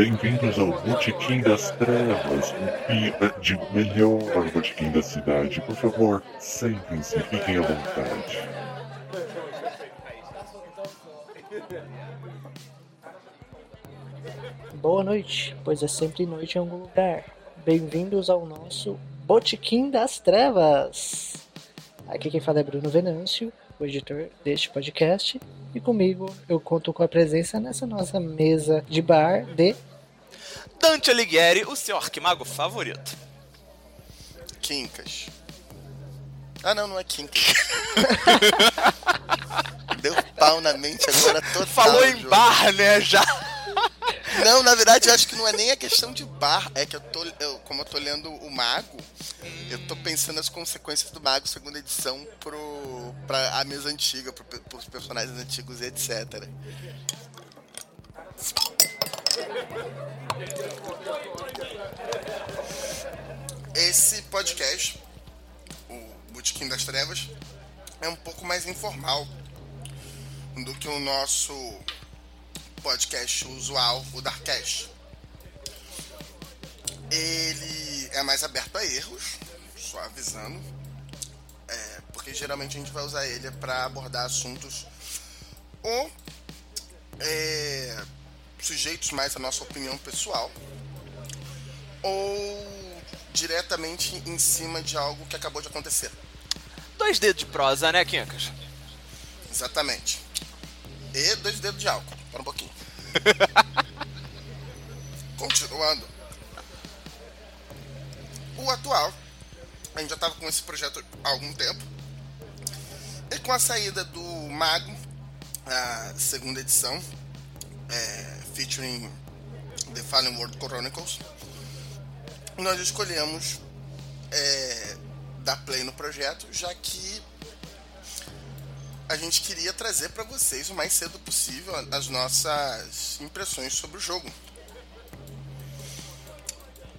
Bem-vindos ao Botequim das Trevas, o pior de melhor botequim da cidade. Por favor, sentem-se e fiquem à vontade. Boa noite, pois é sempre noite em algum lugar. Bem-vindos ao nosso Botequim das Trevas. Aqui quem fala é Bruno Venâncio, o editor deste podcast, e comigo eu conto com a presença nessa nossa mesa de bar de Dante Alighieri, o seu arquimago favorito. Quincas. Ah, não, não é Quincas. Deu pau na mente agora total. Falou em João. bar, né? Já. Não, na verdade, eu acho que não é nem a questão de bar. É que eu tô. eu- como eu tô lendo o Mago, eu tô pensando nas consequências do Mago segunda edição pro, pra a mesa antiga, pro, pros personagens antigos e etc. Esse podcast, o Botequim das Trevas, é um pouco mais informal do que o nosso podcast usual, o Darkcast. Ele é mais aberto a erros, só avisando, é, porque geralmente a gente vai usar ele para abordar assuntos ou é, sujeitos mais à nossa opinião pessoal, ou diretamente em cima de algo que acabou de acontecer. Dois dedos de prosa, né, Quincas? Exatamente. E dois dedos de álcool. Para um pouquinho. Continuando. O atual. A gente já estava com esse projeto há algum tempo. E com a saída do Mago, a segunda edição, é, featuring The Fallen World Chronicles, nós escolhemos é, dar play no projeto, já que a gente queria trazer para vocês o mais cedo possível as nossas impressões sobre o jogo.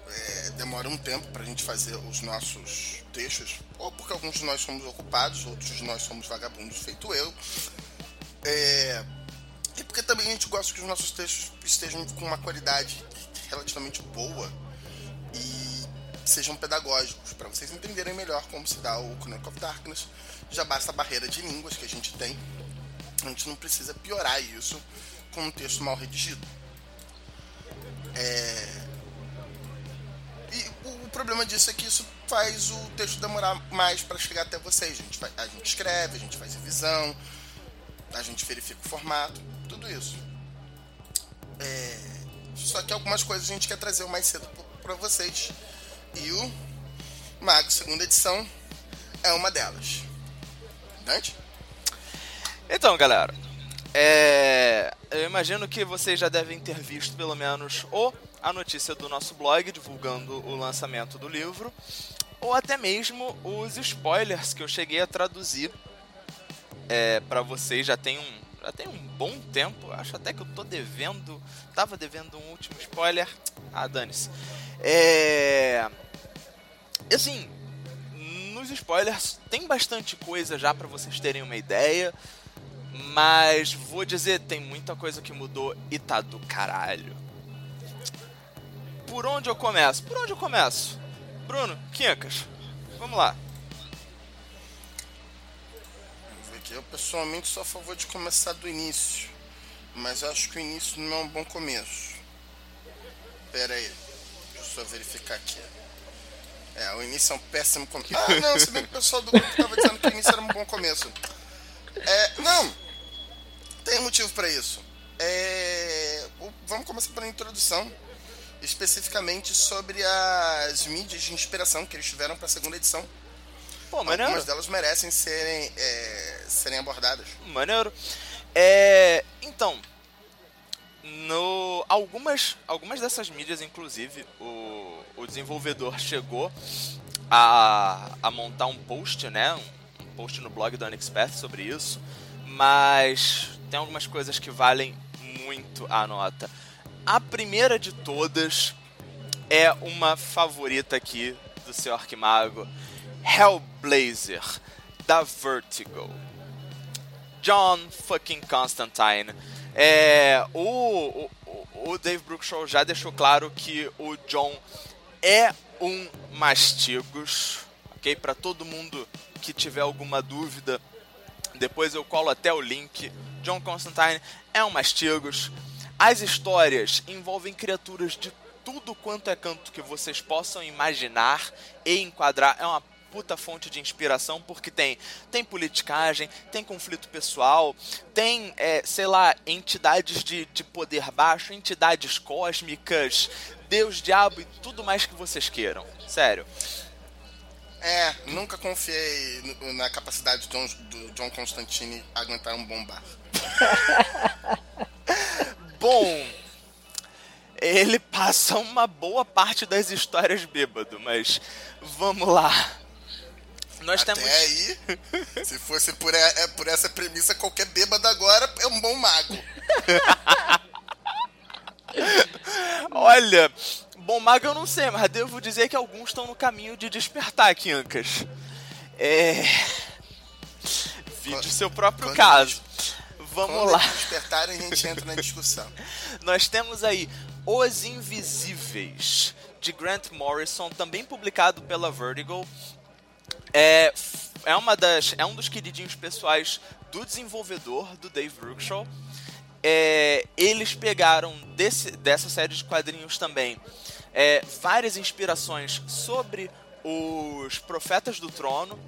É, demora um tempo para a gente fazer os nossos textos, ou porque alguns de nós somos ocupados, outros de nós somos vagabundos, feito eu. É, e porque também a gente gosta que os nossos textos estejam com uma qualidade relativamente boa e sejam pedagógicos, para vocês entenderem melhor como se dá o Chronicle of Darkness. Já basta a barreira de línguas que a gente tem. A gente não precisa piorar isso com um texto mal redigido. É... E o problema disso é que isso faz o texto demorar mais para chegar até vocês. A gente, vai- a gente escreve, a gente faz revisão, a gente verifica o formato, tudo isso. É, Só que algumas coisas a gente quer trazer mais cedo para vocês. E o Mago, segunda edição, é uma delas. Dante? Então, galera, é, eu imagino que vocês já devem ter visto pelo menos ou a notícia do nosso blog divulgando o lançamento do livro, ou até mesmo os spoilers que eu cheguei a traduzir é, para vocês já tem um já tem um bom tempo. Acho até que eu tô devendo, tava devendo um último spoiler. Ah, dane-se. É, assim, nos spoilers tem bastante coisa já para vocês terem uma ideia. Mas vou dizer, tem muita coisa que mudou e tá do caralho. Por onde eu começo? Por onde eu começo? Bruno, Quincas, vamos lá. Eu pessoalmente sou a favor de começar do início. Mas acho que o início não é um bom começo. Pera aí. Deixa eu só verificar aqui. É, o início é um péssimo começo. Ah, não, se bem que o pessoal do grupo tava dizendo que o início era um bom começo. É, não. Tem motivo para isso. É, vamos começar pela introdução. Especificamente sobre as mídias de inspiração que eles tiveram para a segunda edição. Pô, maneiro. Algumas delas merecem serem, é, serem abordadas. Maneiro. É, então, no algumas algumas dessas mídias, inclusive, o, o desenvolvedor chegou a, a montar um post, né? Um, um post no blog do Unexpert sobre isso, mas tem algumas coisas que valem muito a nota. A primeira de todas é uma favorita aqui do seu Arquimago, Hellblazer, da Vertigo. John fucking Constantine. É, o, o, o, Dave Brookshaw já deixou claro que o John é um mastigos, ok? Para todo mundo que tiver alguma dúvida, depois eu colo até o link. John Constantine é um mastigos. As histórias envolvem criaturas de tudo quanto é canto que vocês possam imaginar e enquadrar. É uma puta fonte de inspiração porque tem tem politicagem, tem conflito pessoal, tem, é, sei lá, entidades de, de poder baixo, entidades cósmicas, Deus, diabo e tudo mais que vocês queiram. Sério. É, nunca confiei na capacidade do John, do John Constantine aguentar um bom bar. bom, ele passa uma boa parte das histórias bêbado, mas vamos lá. Nós Até temos... aí, se fosse por, é, por essa premissa, qualquer bêbado agora é um bom mago. Olha, bom mago eu não sei, mas devo dizer que alguns estão no caminho de despertar, Kiankas. É. Vide o seu próprio quando caso. Vamos lá. despertarem, a gente entra na discussão. Nós temos aí Os Invisíveis, de Grant Morrison, também publicado pela Vertigo. É, é, uma das, é um dos queridinhos pessoais do desenvolvedor, do Dave Brookshaw. É, eles pegaram desse, dessa série de quadrinhos também é, várias inspirações sobre os Profetas do Trono,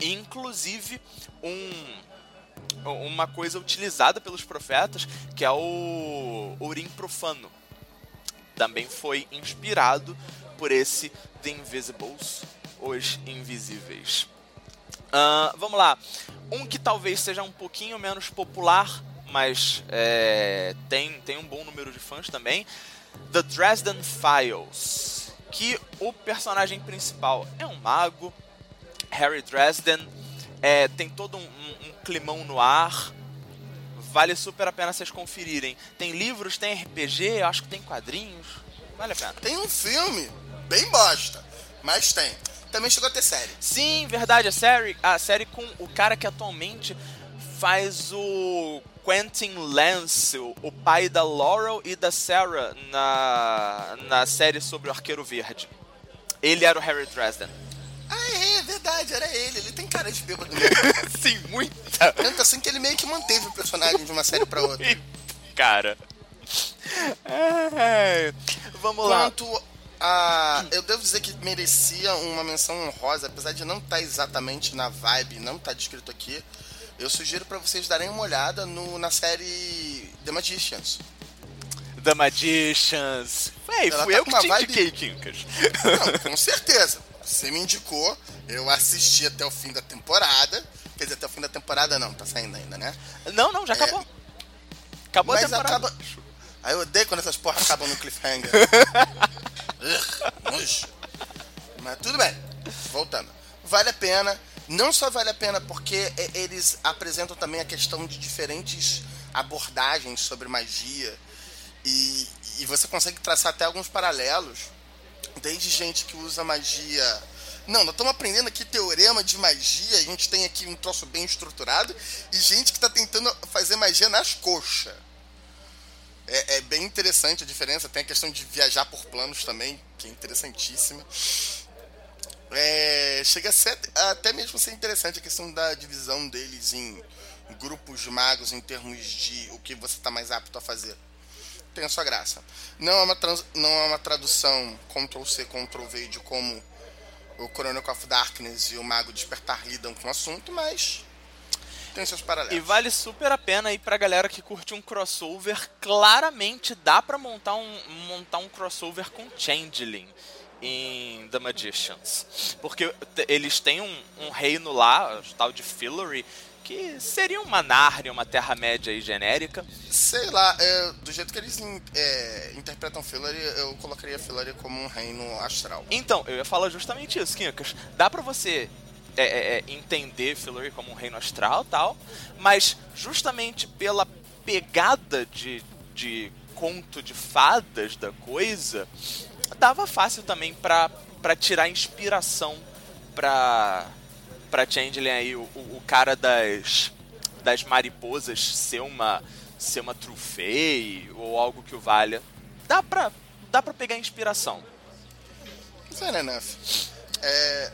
inclusive um, uma coisa utilizada pelos profetas, que é o Urim Profano. Também foi inspirado por esse The Invisibles, os Invisíveis. Uh, vamos lá. Um que talvez seja um pouquinho menos popular, mas é, tem, tem um bom número de fãs também. The Dresden Files. Que o personagem principal é um mago, Harry Dresden. É, tem todo um, um, um climão no ar. Vale super a pena vocês conferirem. Tem livros, tem RPG, eu acho que tem quadrinhos. Vale a pena. Tem um filme, bem bosta, mas tem também chegou a ter série. Sim, verdade. A série, a série com o cara que atualmente faz o Quentin Lance, o pai da Laurel e da Sarah na, na série sobre o Arqueiro Verde. Ele era o Harry Dresden. Ah, é, é verdade, era ele. Ele tem cara de bêbado Sim, muita. Tanto assim que ele meio que manteve o personagem de uma série pra outra. cara. É, vamos Quanto lá a, eu devo dizer que merecia uma menção honrosa, apesar de não estar tá exatamente na vibe, não estar tá descrito aqui. Eu sugiro para vocês darem uma olhada no, na série The Magicians. The Magicians. Véi, fui tá eu que te vibe... indiquei, Kinkas. Não, com certeza. Você me indicou, eu assisti até o fim da temporada. Quer dizer, até o fim da temporada não, tá saindo ainda, né? Não, não, já é... acabou. Acabou Mas a temporada. Acaba... Aí eu odeio quando essas porras acabam no cliffhanger. Mas tudo bem, voltando. Vale a pena. Não só vale a pena porque eles apresentam também a questão de diferentes abordagens sobre magia. E, e você consegue traçar até alguns paralelos. Desde gente que usa magia não, nós estamos aprendendo aqui teorema de magia, a gente tem aqui um troço bem estruturado, e gente que está tentando fazer magia nas coxas. É, é, bem interessante a diferença. Tem a questão de viajar por planos também, que é interessantíssima. É, chega a ser até mesmo ser interessante a questão da divisão deles em grupos magos em termos de o que você está mais apto a fazer. Tem a sua graça. Não é uma, trans, não é uma tradução Ctrl-C, Ctrl-V de como o Chronicle of Darkness e o Mago Despertar lidam com o assunto, mas tem seus paralelos. E vale super a pena aí pra galera que curte um crossover. Claramente dá pra montar um, montar um crossover com Changeling em The Magicians. Porque eles têm um, um reino lá, o tal de Fillory, que seria uma Narnia, uma Terra-média aí genérica. Sei lá, é, do jeito que eles é, interpretam Fillory, eu colocaria Fillory como um reino astral. Então, eu ia falar justamente isso, Kinkas. Dá pra você é, é, é, entender Fillory como um reino astral tal, mas justamente pela pegada de, de conto de fadas da coisa, dava fácil também pra, tirar inspiração pra, pra Changeling aí, o, o cara das, das mariposas ser uma, ser uma trufei ou algo que o valha. dá pra, dá pra pegar inspiração. Fair enough. É,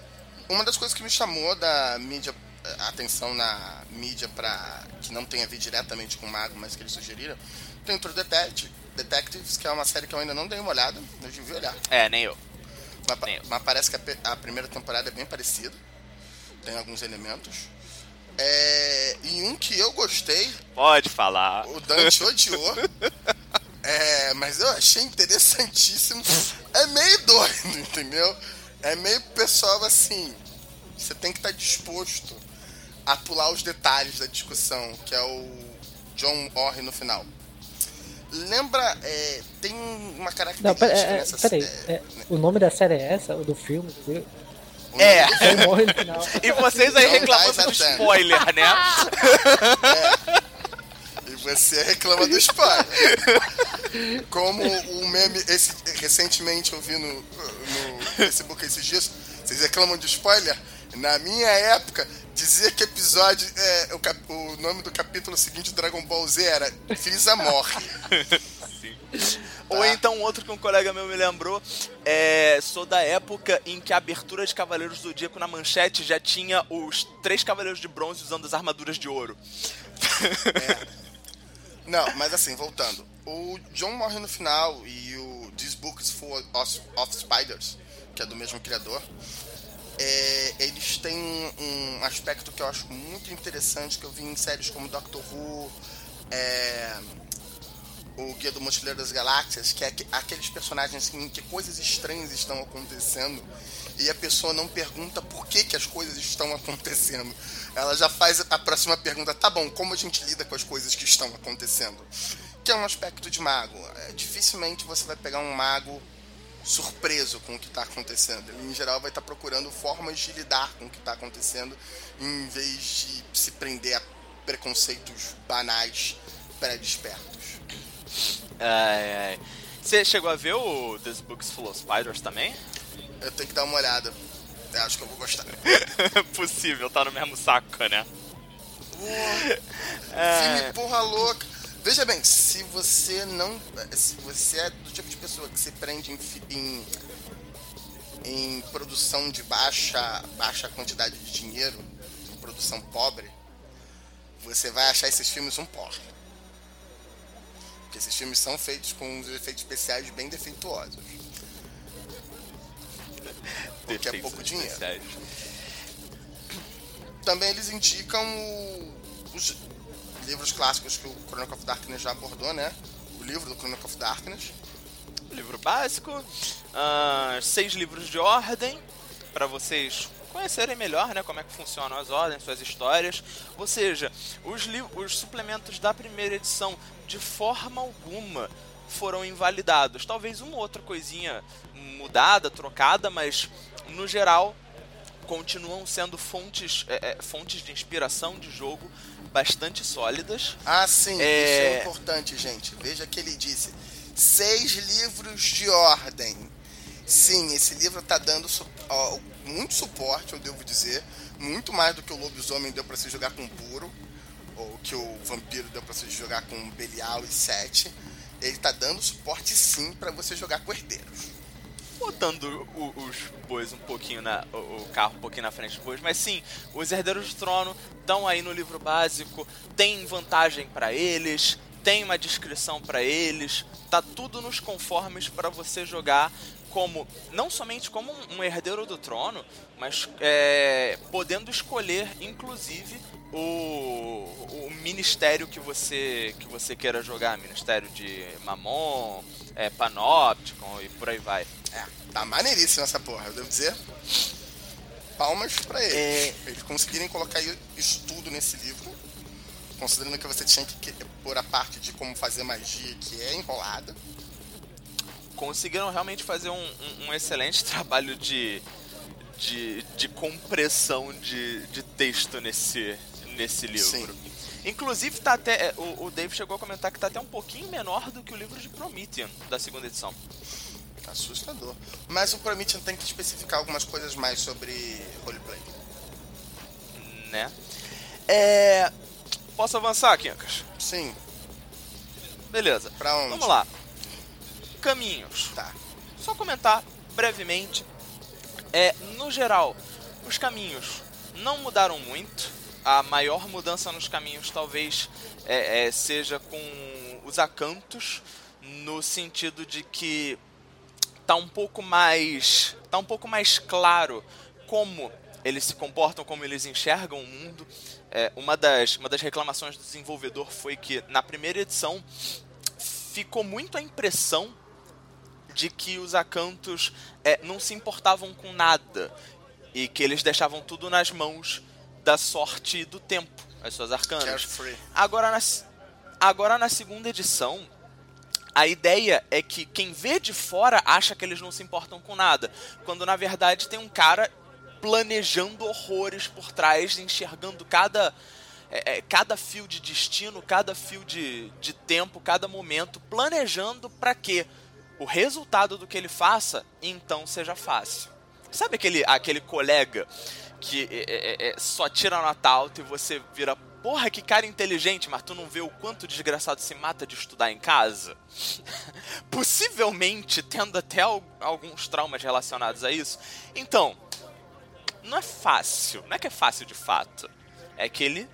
uma das coisas que me chamou da mídia, a atenção na mídia pra, que não tem a ver diretamente com o Mago, mas que eles sugeriram, tem o True Detective, Detectives, que é uma série que eu ainda não dei uma olhada, eu devia olhar. É, nem eu. Mas, Nem eu. mas parece que a, a primeira temporada é bem parecida. Tem alguns elementos. É, e um que eu gostei, Pode falar. o Dante odiou. É, mas eu achei interessantíssimo. É meio doido, entendeu? É meio pessoal assim. Você tem que estar disposto a pular os detalhes da discussão, que é o John Orr no final. Lembra, é, tem uma característica Não, pera, é, é, nessa peraí. é, é, o nome da série é essa? O do filme? É. morre no final. E vocês aí Não reclamando do spoiler, né? E você reclama do spoiler. Como o meme, esse, recentemente eu vi no, no Facebook esses dias, vocês reclamam de spoiler? Na minha época, dizia que episódio. É, o, cap- o nome do capítulo seguinte do Dragon Ball Z era Freeza morre. Ou então outro que um colega meu me lembrou, é, sou da época em que a abertura de Cavaleiros do Zodíaco na manchete já tinha os três Cavaleiros de Bronze usando as armaduras de ouro. Não, mas assim, voltando. O John morre no final e o This Book is Full of, of Spiders, que é do mesmo criador, é, eles têm um aspecto que eu acho muito interessante que eu vi em séries como Doctor Who, é, o Guia do Mochileiro das Galáxias, que é aque- aqueles personagens em que coisas estranhas estão acontecendo e a pessoa não pergunta por que, que as coisas estão acontecendo. Ela já faz a próxima pergunta, tá bom, como a gente lida com as coisas que estão acontecendo? Que é um aspecto de mago. É, dificilmente você vai pegar um mago surpreso com o que está acontecendo. Ele, em geral, vai estar procurando formas de lidar com o que está acontecendo, em vez de se prender a preconceitos banais pré-despertos. Ai, ai. Você chegou a ver o This Books Full of Spiders também? Eu tenho que dar uma olhada. Eu acho que eu vou gostar. Possível, tá no mesmo saco, né? Filme porra louca. Veja bem, se você não. Se você é do tipo de pessoa que se prende em, em, em produção de baixa, baixa quantidade de dinheiro, em produção pobre, você vai achar esses filmes um porra. Porque esses filmes são feitos com os efeitos especiais bem defeituosos. Porque é pouco dinheiro. Também eles indicam o- os livros clássicos que o Chronicle of Darkness já abordou, né? O livro do Chronicle of Darkness. livro básico, ah, seis livros de ordem para vocês conhecerem melhor, né, como é que funcionam as ordens, suas histórias. Ou seja, os, os suplementos da primeira edição de forma alguma foram invalidados. Talvez uma outra coisinha mudada, trocada, mas no geral continuam sendo fontes, é, é, fontes de inspiração de jogo bastante sólidas. Ah, sim, É. isso é importante, gente. Veja que ele disse: seis livros de ordem. Sim, esse livro tá dando ó, muito suporte, eu devo dizer. Muito mais do que o lobisomem deu pra se jogar com puro. Ou que o vampiro deu pra se jogar com Belial e Sete. Ele tá dando suporte sim pra você jogar com herdeiros. Botando o- os bois um pouquinho na. O, o carro um pouquinho na frente dos bois, mas sim, os herdeiros do trono estão aí no livro básico, tem vantagem pra eles, tem uma descrição pra eles, tá tudo nos conformes pra você jogar como não somente como um, um herdeiro do trono, mas é, podendo escolher inclusive o, o ministério que você que você queira jogar, ministério de Mamon, é, Panopticon e por aí vai. É, tá maneiríssimo essa porra, eu devo dizer. Palmas pra eles. É. Eles conseguirem colocar isso tudo nesse livro. Considerando que você tinha que que- pôr a parte de como fazer magia, que é enrolada. conseguiram realmente fazer um, um- um excelente trabalho de, de, de compressão de, de texto nesse, nesse livro. Sim. Inclusive, tá até, é, o, o Dave chegou a comentar que tá até um pouquinho menor do que o livro de Promethean, da segunda edição. Assustador. Mas o Promethean tem que especificar algumas coisas mais sobre roleplay. Né? É... Posso avançar, Kinkas? Sim, Beleza. pra onde? Vamos lá. Caminhos. Tá. Só comentar brevemente. É, no geral, os caminhos não mudaram muito. A maior mudança nos caminhos talvez é, é, seja com os acantos, no sentido de que tá um pouco mais tá um pouco mais claro como eles se comportam, como eles enxergam o mundo. É, uma, das, uma das reclamações do desenvolvedor foi que na primeira edição ficou muito a impressão de que os acantos é, não se importavam com nada e que eles deixavam tudo nas mãos da sorte do tempo, as suas arcanas. Carefree. Agora na, agora na segunda edição, a ideia é que quem vê de fora acha que eles não se importam com nada, quando na verdade tem um cara planejando horrores por trás, enxergando cada é, é, cada fio de destino, cada fio de, de tempo, cada momento, planejando para que o resultado do que ele faça então seja fácil. Sabe aquele, aquele colega que é, é, é, só tira nota alta e você vira, porra, que cara inteligente, mas tu não vê o quanto o desgraçado se mata de estudar em casa? Possivelmente tendo até al- alguns traumas relacionados a isso. Então, não é fácil, não é que é fácil de fato. É que ele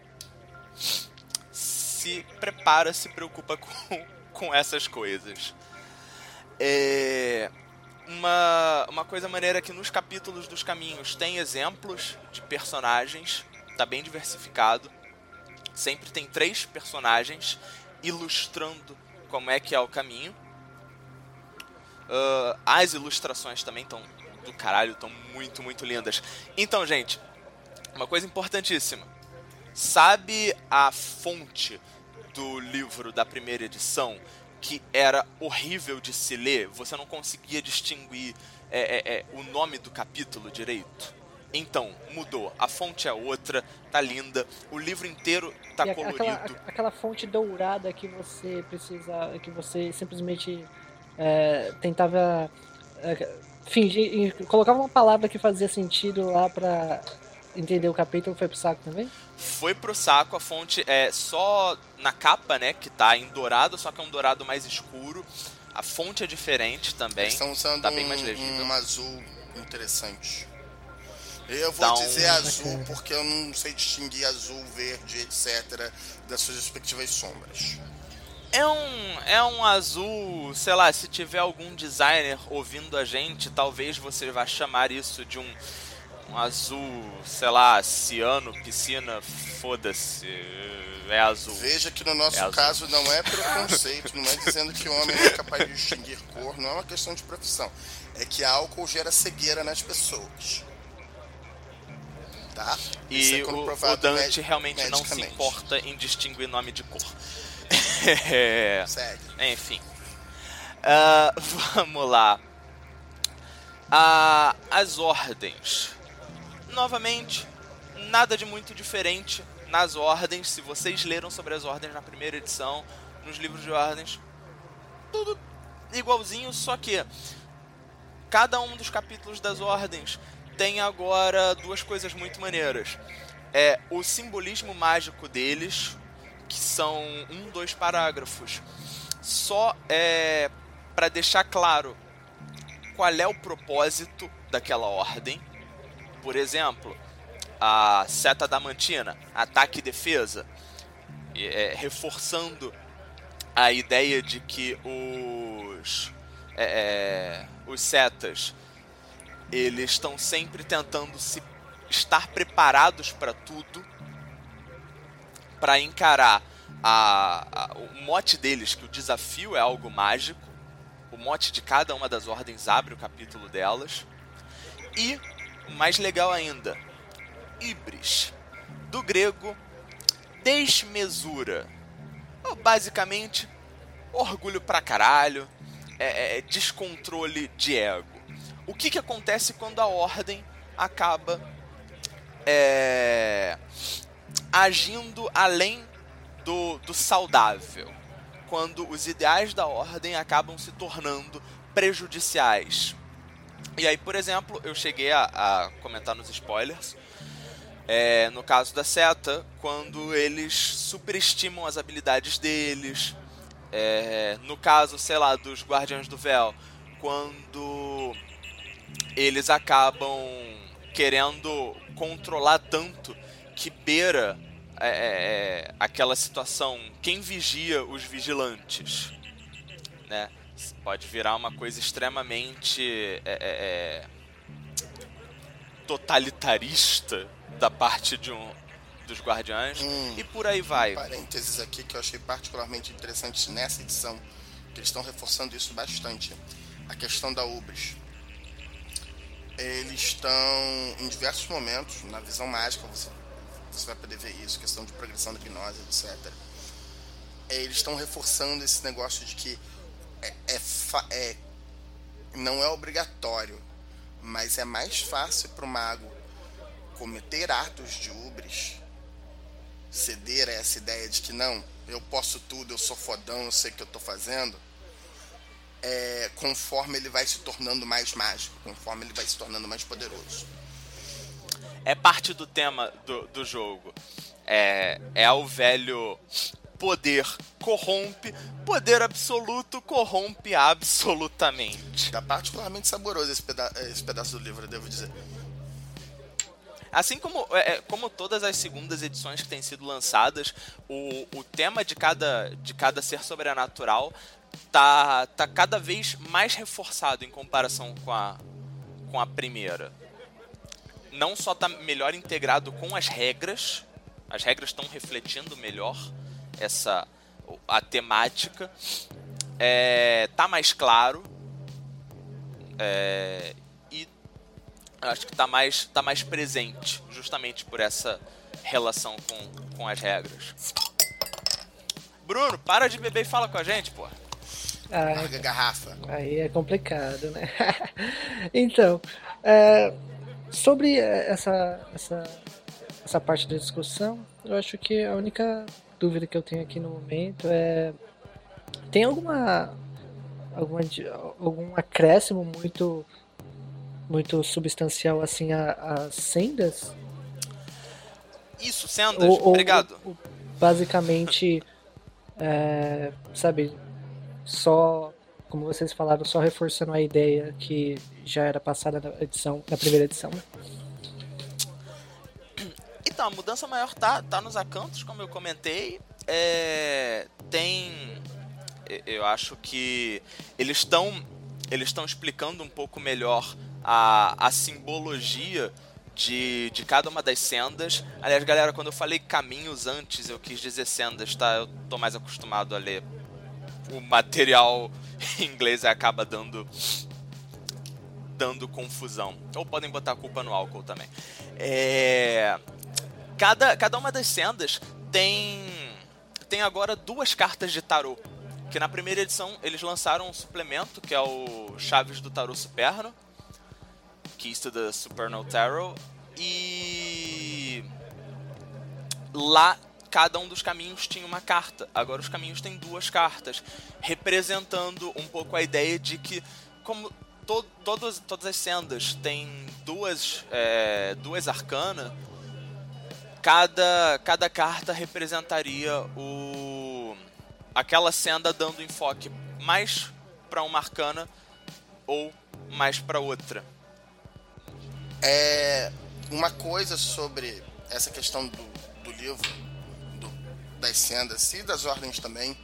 se prepara, se preocupa com, com essas coisas. É, uma, uma coisa maneira é que nos capítulos dos caminhos tem exemplos de personagens, tá bem diversificado. Sempre tem três personagens ilustrando como é que é o caminho. Ah, as ilustrações também estão do caralho, estão muito, muito lindas. Então, gente, uma coisa importantíssima. Sabe a fonte do livro da primeira edição que era horrível de se ler? Você não conseguia distinguir é, é, é, o nome do capítulo direito? Então, mudou. A fonte é outra, tá linda. O livro inteiro tá E colorido. aquela, aquela fonte dourada que você precisa. que você simplesmente é, tentava é, fingir. colocava uma palavra que fazia sentido lá pra entender o capítulo, foi pro saco também? Foi pro saco, a fonte é só na capa, né? Que tá em dourado, só que é um dourado mais escuro. A fonte é diferente também. Eles estão usando tá bem mais legível. um, um azul interessante. Eu vou um- dizer azul porque eu não sei distinguir azul, verde, etc. das suas respectivas sombras. É um, é um azul, sei lá, se tiver algum designer ouvindo a gente, talvez você vá chamar isso de um, um azul, sei lá, ciano, piscina, foda-se, é azul. Veja que no nosso É azul. caso não é preconceito, não é dizendo que o homem é capaz de distinguir cor, não é uma questão de profissão. É que álcool gera cegueira nas pessoas. Tá? E é o, o Dante realmente não se importa em distinguir nome de cor. É, Segue. Enfim. Ah, vamos lá. Ah, as ordens. Novamente, nada de muito diferente nas ordens. Se vocês leram sobre as ordens na primeira edição, nos livros de ordens, tudo igualzinho, só que cada um dos capítulos das ordens tem agora duas coisas muito maneiras. É o simbolismo mágico deles, que são um, dois parágrafos, só é para deixar claro qual é o propósito daquela ordem. Por exemplo, a seta damantina, ataque e defesa, é, reforçando a ideia de que os é, é, os setas eles estão sempre tentando se estar preparados para tudo para encarar a, a- o mote deles que o desafio é algo mágico o mote de cada uma das ordens abre o capítulo delas e mais legal ainda ibris do grego desmesura basicamente orgulho pra caralho é, é, descontrole de ego o que, que acontece quando a ordem acaba é, agindo além do, do saudável. Quando os ideais da ordem acabam se tornando prejudiciais. E aí, por exemplo, eu cheguei a, a comentar nos spoilers. é, no caso da seta, quando eles superestimam as habilidades deles, É, no caso, sei lá, dos Guardiões do Véu, quando eles acabam querendo controlar tanto que beira é, é, é aquela situação. Quem vigia os vigilantes? Né? Pode virar uma coisa extremamente é, é, é totalitarista da parte de um dos Guardiões hum, e por aí vai. Um parênteses aqui que eu achei particularmente interessante nessa edição, que eles estão reforçando isso bastante. A questão da Ubris. Eles estão em diversos momentos, na visão mágica, você, você vai poder ver isso, questão de progressão da hipnose, etc. É, eles estão reforçando esse negócio de que é, é, é não é obrigatório, mas é mais fácil para o mago cometer atos de ubris, ceder a essa ideia de que não, eu posso tudo, eu sou fodão, eu sei o que eu estou fazendo, é, conforme ele vai se tornando mais mágico, conforme ele vai se tornando mais poderoso. É parte do tema do, do jogo. É, é o velho poder corrompe, poder absoluto corrompe absolutamente. Tá particularmente saboroso esse, peda esse pedaço do livro, devo dizer. Assim como, é, é, como todas as segundas edições que têm sido lançadas, o, o tema de cada, de cada ser sobrenatural tá, tá cada vez mais reforçado em comparação com a, com a primeira. Não só tá melhor integrado com as regras, as regras estão refletindo melhor essa a temática. É, tá mais claro. É, e acho que tá mais tá mais presente justamente por essa relação com, com as regras. Bruno para de beber e fala com a gente pô. Ah, Larga a garrafa. aí é complicado né? Então é, sobre essa essa essa parte da discussão eu acho que a única dúvida que eu tenho aqui no momento é tem alguma alguma algum acréscimo muito muito substancial assim às sendas? Isso, sendas. Ou, Obrigado. Ou, basicamente, é, sabe, só como vocês falaram, só reforçando a ideia que já era passada na edição, na primeira edição. Então, a mudança maior tá, tá nos acantos, como eu comentei. É, tem. Eu acho que eles estão eles estão explicando um pouco melhor a, a simbologia de, de cada uma das sendas. Aliás, galera, quando eu falei caminhos antes, eu quis dizer sendas, tá? Eu tô mais acostumado a ler o material em inglês e acaba dando dando confusão. Ou podem botar a culpa no álcool também. É cada, cada uma das sendas tem tem agora duas cartas de tarô. Que na primeira edição eles lançaram um suplemento, que é o Chaves do Tarô Superno. Keys to the Supernal Tarot. E lá cada um dos caminhos tinha uma carta. Agora os caminhos têm duas cartas, representando um pouco a ideia de que, como to todas, todas as sendas têm duas, é, duas arcanas, cada, cada carta representaria o aquela senda dando enfoque mais para uma arcana ou mais para outra. É uma coisa sobre essa questão do, do livro, do, das sendas e das ordens também.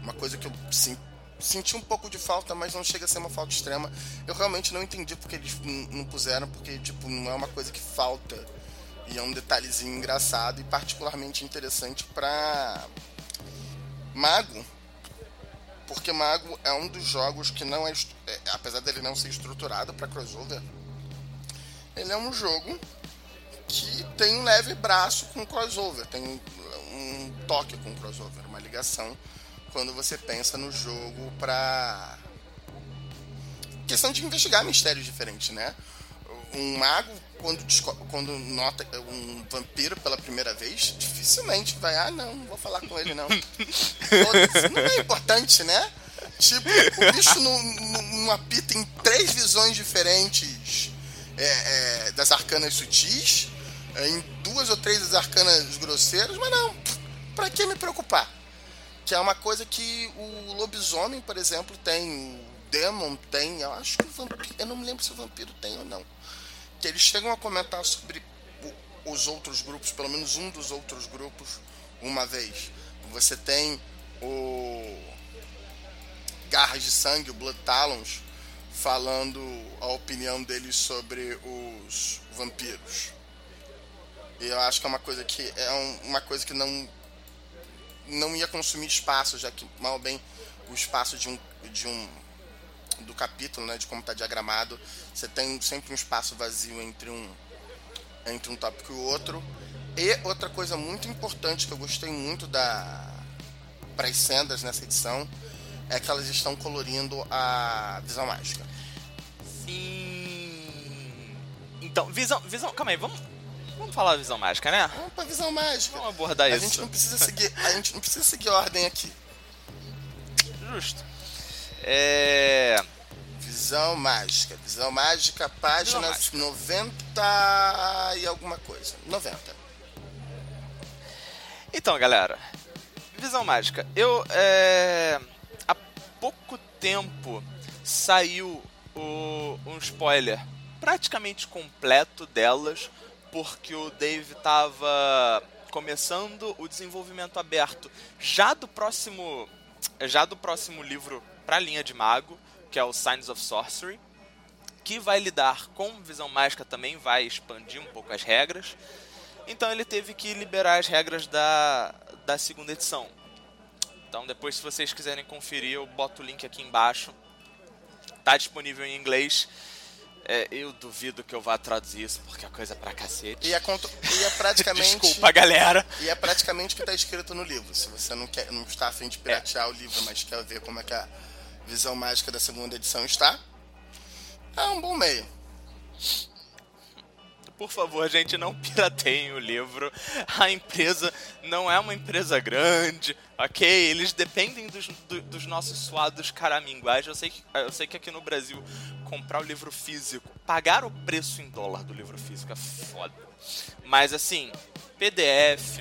Uma coisa que eu sim, senti um pouco de falta, mas não chega a ser uma falta extrema. Eu realmente não entendi porque eles não puseram, porque tipo não é uma coisa que falta e é um detalhezinho engraçado e particularmente interessante para Mago. Porque Mago é um dos jogos que não é, é apesar dele não ser estruturado para crossover, ele é um jogo que tem um leve braço com crossover, tem um toque com crossover, uma ligação quando você pensa no jogo para questão de investigar mistérios diferentes, né? Um mago quando, quando nota um vampiro pela primeira vez, dificilmente vai, ah, não, não vou falar com ele, não. não é importante, né? Tipo, o bicho não, não, apita em três visões diferentes é, é, das arcanas sutis, é, em duas ou três das arcanas grosseiras, mas não, pra que me preocupar? Que é uma coisa que o lobisomem, por exemplo, tem, o Demon tem, eu acho que o vampiro, eu não me lembro se o vampiro tem ou não. Que eles chegam a comentar sobre os outros grupos, pelo menos um dos outros grupos, uma vez. Você tem o Garras de Sangue, o Blood Talons, falando a opinião deles sobre os vampiros. E eu acho que é uma coisa que é um, uma coisa que não não ia consumir espaço, já que mal bem o espaço de um de um do capítulo, né, de como está diagramado, você tem sempre um espaço vazio entre um entre um tópico e o outro. E outra coisa muito importante que eu gostei muito da para as sendas nessa edição é que elas estão colorindo a visão mágica. Sim. Então, visão, visão, calma aí, vamos Vamos falar da visão mágica, né? Vamos pra visão mágica. Vamos abordar a isso. A gente não precisa seguir, a gente não precisa seguir a ordem aqui. Justo. É... Visão mágica. Visão mágica, página visão mágica. 90 e alguma coisa. 90. Então, galera. Visão mágica. Eu, é... Há pouco tempo saiu o... um spoiler praticamente completo delas porque o Dave estava começando o desenvolvimento aberto já do próximo já do próximo livro para a linha de mago, que é o Signs of Sorcery, que vai lidar com visão mágica também, vai expandir um pouco as regras. Então ele teve que liberar as regras da, da segunda edição. Então depois se vocês quiserem conferir, eu boto o link aqui embaixo. Tá disponível em inglês é, eu duvido que eu vá traduzir isso, porque é coisa pra cacete. E é, e é praticamente. Desculpa, galera. E é praticamente o que tá escrito no livro. Se você não, quer, não está afim de piratear é. o livro, mas quer ver como é que a visão mágica da segunda edição está, é um bom meio. Por favor, gente, não pirateiem o livro. A empresa não é uma empresa grande, ok? Eles dependem dos, do, dos nossos suados caraminguais. Eu sei, que, eu sei que aqui no Brasil, comprar o livro físico, pagar o preço em dólar do livro físico é foda. Mas assim, PDF,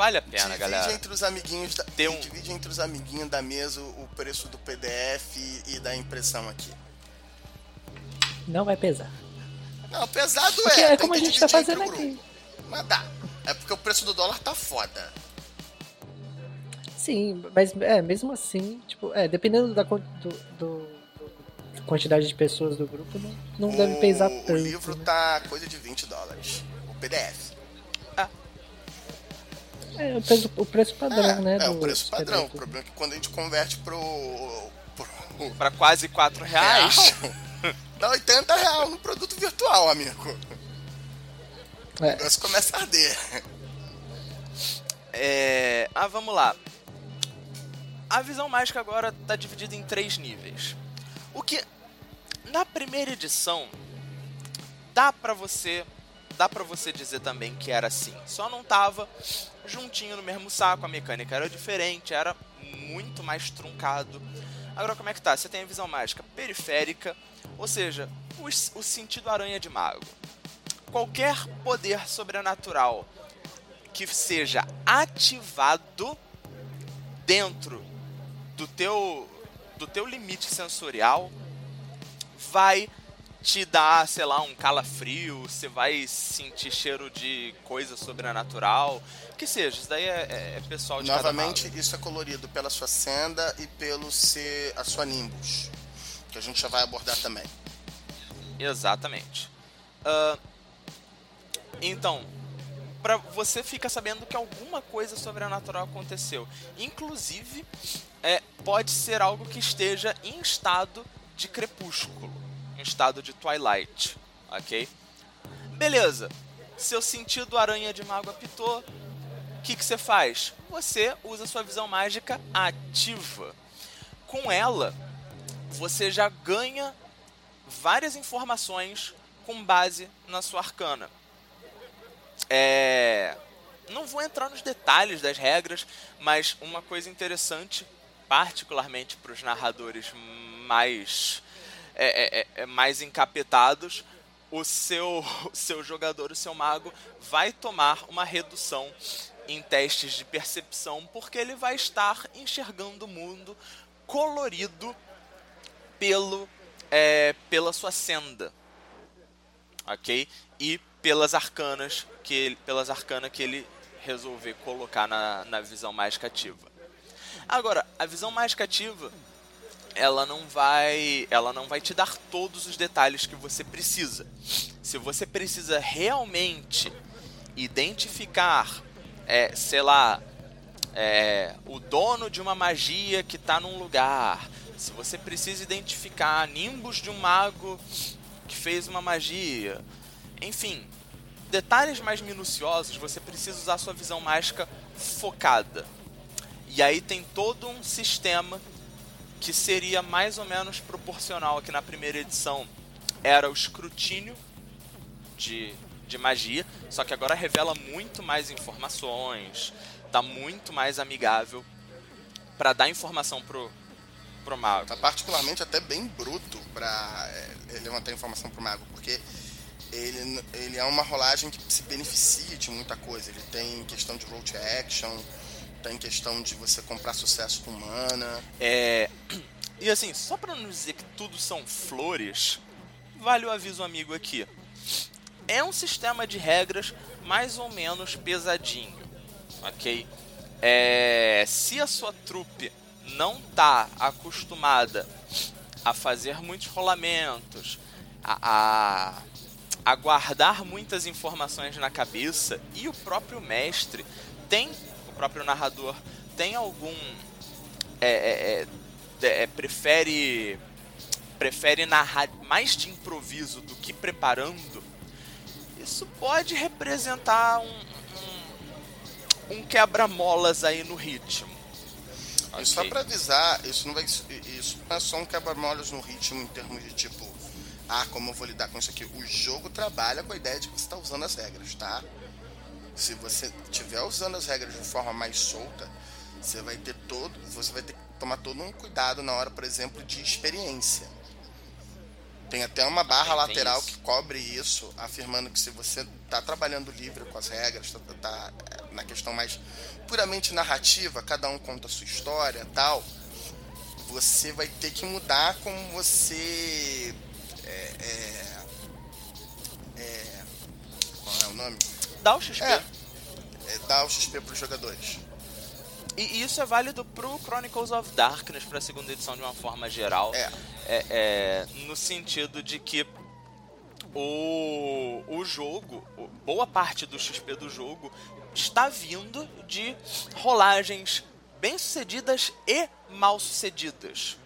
vale a pena, divide galera. Entre os amiguinhos da, Tem um... Divide entre os amiguinhos da mesa o preço do PDF e, e da impressão aqui. Não vai pesar. Não, pesado porque é. É como a gente tá fazendo aqui. Mas dá. É porque o preço do dólar tá foda. Sim, mas é, mesmo assim, tipo, é, dependendo da do, do, do quantidade de pessoas do grupo, não, não o, deve pesar tanto. O livro né? tá coisa de 20 dólares. O PDF. É, o preço, o preço padrão, é, né? É, o preço padrão. O problema é que quando a gente converte pro. pro... Pra quase 4 reais. Dá 80 reais no produto virtual, amigo. É. O negócio começa a arder. É... Ah, vamos lá. A visão mágica agora está dividida em três níveis. O que na primeira edição dá para você dá para você dizer também que era assim. Só não tava juntinho no mesmo saco, a mecânica era diferente, era muito mais truncado. Agora como é que tá? Você tem a visão mágica periférica, ou seja, o, o sentido aranha de mago. Qualquer poder sobrenatural que seja ativado dentro do teu do teu limite sensorial vai te dar, sei lá, um calafrio, você vai sentir cheiro de coisa sobrenatural, que seja, isso daí é, é, é pessoal de Novamente, isso é colorido pela sua senda e pelo ser a sua nimbus que a gente já vai abordar também. Exatamente. Uh, então, para você fica sabendo que alguma coisa sobrenatural aconteceu. Inclusive, é, pode ser algo que esteja em estado de crepúsculo, em estado de twilight, ok? Beleza. Seu sentido aranha de mago apitou. O que, que você faz? Você usa sua visão mágica ativa. Com ela, você já ganha várias informações com base na sua arcana. É... Não vou entrar nos detalhes das regras, mas uma coisa interessante, particularmente para os narradores mais, é, é, é, mais encapetados, o seu, seu jogador, o seu mago, vai tomar uma redução em testes de percepção, porque ele vai estar enxergando o mundo colorido pelo é, pela sua senda, ok? E pelas arcanas que ele, pelas arcanas que ele resolver colocar na, na visão mágica ativa. Agora, a visão mágica ativa, ela não vai, ela não vai te dar todos os detalhes que você precisa. Se você precisa realmente identificar, é, sei lá, é, o dono de uma magia que está num lugar, se você precisa identificar nimbus de um mago que fez uma magia, enfim, detalhes mais minuciosos, você precisa usar sua visão mágica focada. E aí tem todo um sistema que seria mais ou menos proporcional aqui na primeira edição. Era o escrutínio de, de magia, só que agora revela muito mais informações, tá muito mais amigável para dar informação pro, pro mago. Tá particularmente até bem bruto para é, levantar informação pro mago, porque ele, ele é uma rolagem que se beneficia de muita coisa. Ele tem questão de roll to action, tem questão de você comprar sucesso com mana. É. E assim, só para não dizer que tudo são flores, vale o aviso amigo aqui. É um sistema de regras mais ou menos pesadinho, ok? É, se a sua trupe não tá acostumada a fazer muitos rolamentos, a, a, a guardar muitas informações na cabeça e o próprio mestre tem, o próprio narrador tem algum é, é, é, é prefere prefere narrar mais de improviso do que preparando, isso pode representar um, um, um quebra-molas aí no ritmo. Okay. Só para avisar, isso não vai isso não é só um quebra-molas no ritmo em termos de tipo, ah, como eu vou lidar com isso aqui. O jogo trabalha com a ideia de que você está usando as regras, tá? Se você estiver usando as regras de forma mais solta, você vai ter todo, você vai ter que tomar todo um cuidado na hora, por exemplo, de experiência. Tem até uma barra lateral que cobre isso, afirmando que se você está trabalhando livre com as regras, está tá, é, na questão mais puramente narrativa, cada um conta a sua história tal, você vai ter que mudar como você. É, é, é, qual é o nome? Dá o XP. É, é, dá o XP para os jogadores. E isso é válido pro Chronicles of Darkness, pra segunda edição de uma forma geral. É. é, é no sentido de que o, o jogo, boa parte do XP do jogo, está vindo de rolagens bem-sucedidas e mal-sucedidas.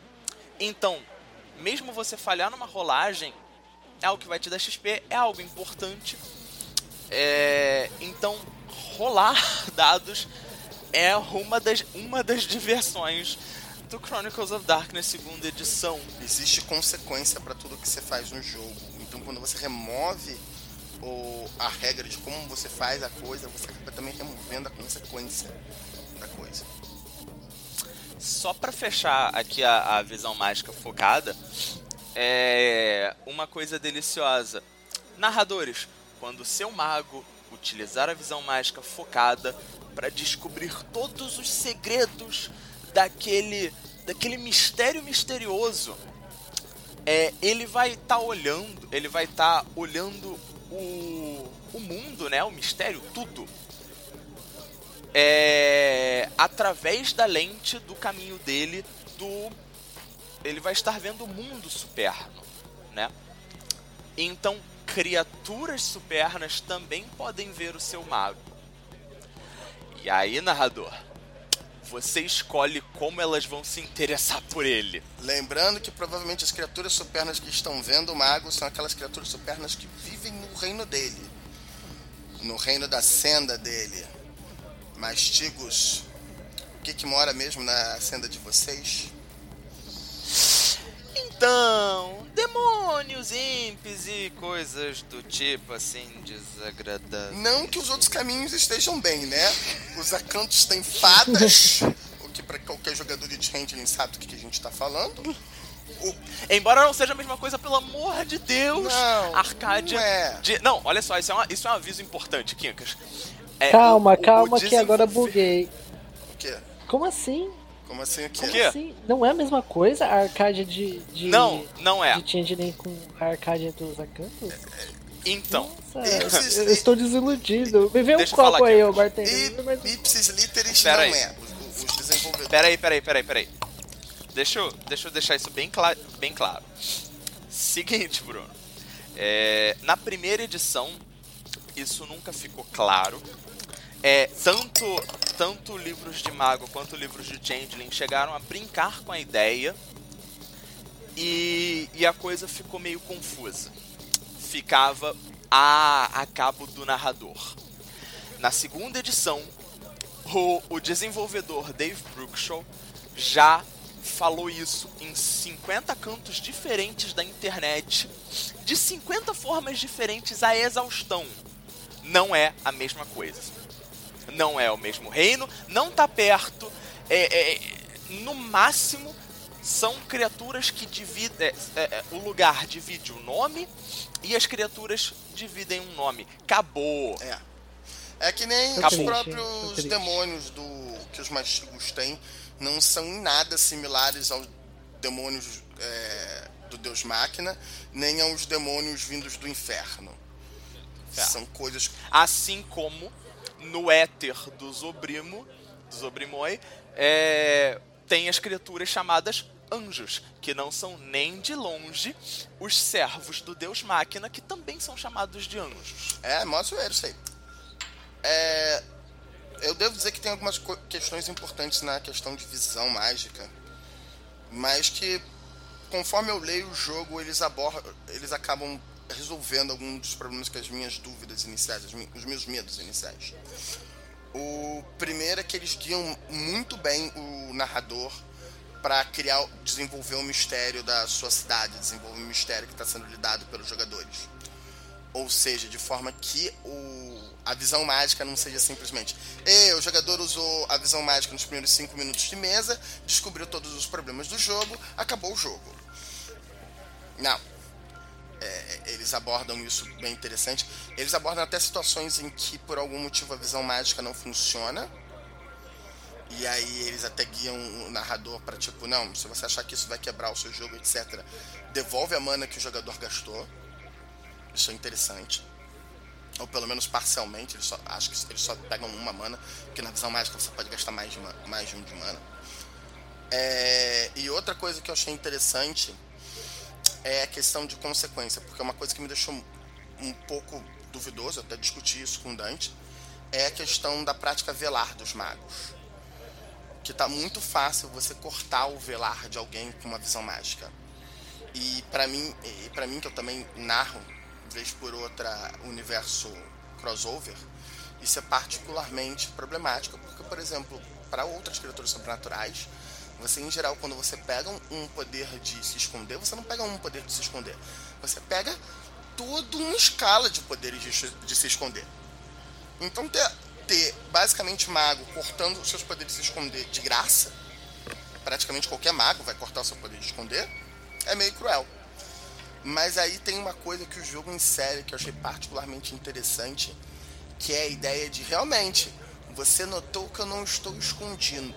Então, mesmo você falhar numa rolagem, é algo que vai te dar XP, é algo importante. É, então, rolar dados é uma das, uma das diversões do Chronicles of Darkness segunda edição. Existe consequência para tudo que você faz no jogo. Então quando você remove o, a regra de como você faz a coisa, você acaba também removendo a consequência da coisa. Só para fechar aqui a, a visão mágica focada, é uma coisa deliciosa. Narradores, quando seu mago utilizar a visão mágica focada, para descobrir todos os segredos daquele daquele mistério misterioso. É, ele vai estar tá olhando, ele vai estar tá olhando o, o mundo, né, o mistério, tudo. É, através da lente do caminho dele do ele vai estar vendo o mundo superno, né? Então, criaturas supernas também podem ver o seu mago. E aí, narrador, você escolhe como elas vão se interessar por ele. Lembrando que provavelmente as criaturas supernas que estão vendo o mago são aquelas criaturas supernas que vivem no reino dele. No reino da senda dele. Mastigos. O que, que mora mesmo na senda de vocês? Então, demônios, imps e coisas do tipo assim desagradáveis. Não que os outros caminhos estejam bem, né? Os acantos têm fadas, o que para qualquer jogador de Changeling sabe do que a gente tá falando. O... Embora não seja a mesma coisa, pelo amor de Deus, não, Arcádia. Não, é. de... não olha só, isso é, uma, isso é um aviso importante, Kinkas. É, calma, o- o- o calma, que agora buguei. O quê? Como assim? Como assim o quê? Como assim? Não é a mesma coisa a arcade de. de Não, não é. De Changeling com a arcade dos Acantos? Então, Nossa, Ipsis- eu estou desiludido. Me vê um eu copo aí, ô Bartender. Ipsis Literis Pera não aí. é. Os, os desenvolvedores. peraí, peraí, peraí, peraí. Deixa eu, deixa eu deixar isso bem, cla bem claro. Seguinte, Bruno. É, na primeira edição, isso nunca ficou claro. É, tanto, tanto livros de mago quanto livros de Changeling chegaram a brincar com a ideia e, e a coisa ficou meio confusa. Ficava a, a cabo do narrador. Na segunda edição, o, o desenvolvedor Dave Brookshaw já falou isso em 50 cantos diferentes da internet, de 50 formas diferentes a exaustão. Não é a mesma coisa. Não é o mesmo reino, não tá perto. É, é, no máximo, são criaturas que dividem. é, é, é, o lugar divide o nome e as criaturas dividem um nome. Acabou. É. É que nem os próprios demônios do que os mastigos têm não são em nada similares aos demônios é, do Deus Máquina, nem aos demônios vindos do inferno. É. São coisas. Assim como no éter do Zobrimo, do Zobrimoi, é, tem as criaturas chamadas anjos, que não são nem de longe os servos do Deus Máquina, que também são chamados de anjos. É, mó zoeiro isso aí. É, eu devo dizer que tem algumas questões importantes na questão de visão mágica, mas que conforme eu leio o jogo, eles abordam, eles acabam resolvendo alguns dos problemas que as minhas dúvidas iniciais, os meus medos iniciais. O primeiro é que eles guiam muito bem o narrador para criar, desenvolver o mistério da sua cidade, desenvolver o mistério que está sendo lidado pelos jogadores. Ou seja, de forma que o, a visão mágica não seja simplesmente "Ei, o jogador usou a visão mágica nos primeiros 5 minutos de mesa, descobriu todos os problemas do jogo, acabou o jogo. Não. É, eles abordam isso bem interessante. Eles abordam até situações em que por algum motivo a visão mágica não funciona. E aí eles até guiam o narrador para tipo, não, se você achar que isso vai quebrar o seu jogo, etc., devolve a mana que o jogador gastou. Isso é interessante. Ou pelo menos parcialmente, eles só, acho que eles só pegam uma mana, porque na visão mágica você pode gastar mais de, uma, mais de um de mana. É, e outra coisa que eu achei interessante é a questão de consequência, porque é uma coisa que me deixou um pouco duvidoso, até discuti isso com o Dante, é a questão da prática velar dos magos. Que tá muito fácil você cortar o velar de alguém com uma visão mágica. E para mim, e para mim que eu também narro vez por outra universo crossover, isso é particularmente problemático, porque por exemplo, para outras criaturas sobrenaturais, você em geral quando você pega um- poder de se esconder, você não pega um poder de se esconder. Você pega toda uma escala de poderes de, se- de se esconder. Então ter, ter basicamente mago cortando os seus poderes de se esconder de graça, praticamente qualquer mago vai cortar o seu poder de esconder, é meio cruel. Mas aí tem uma coisa que o jogo insere que eu achei particularmente interessante, que é a ideia de realmente você notou que eu não estou escondido,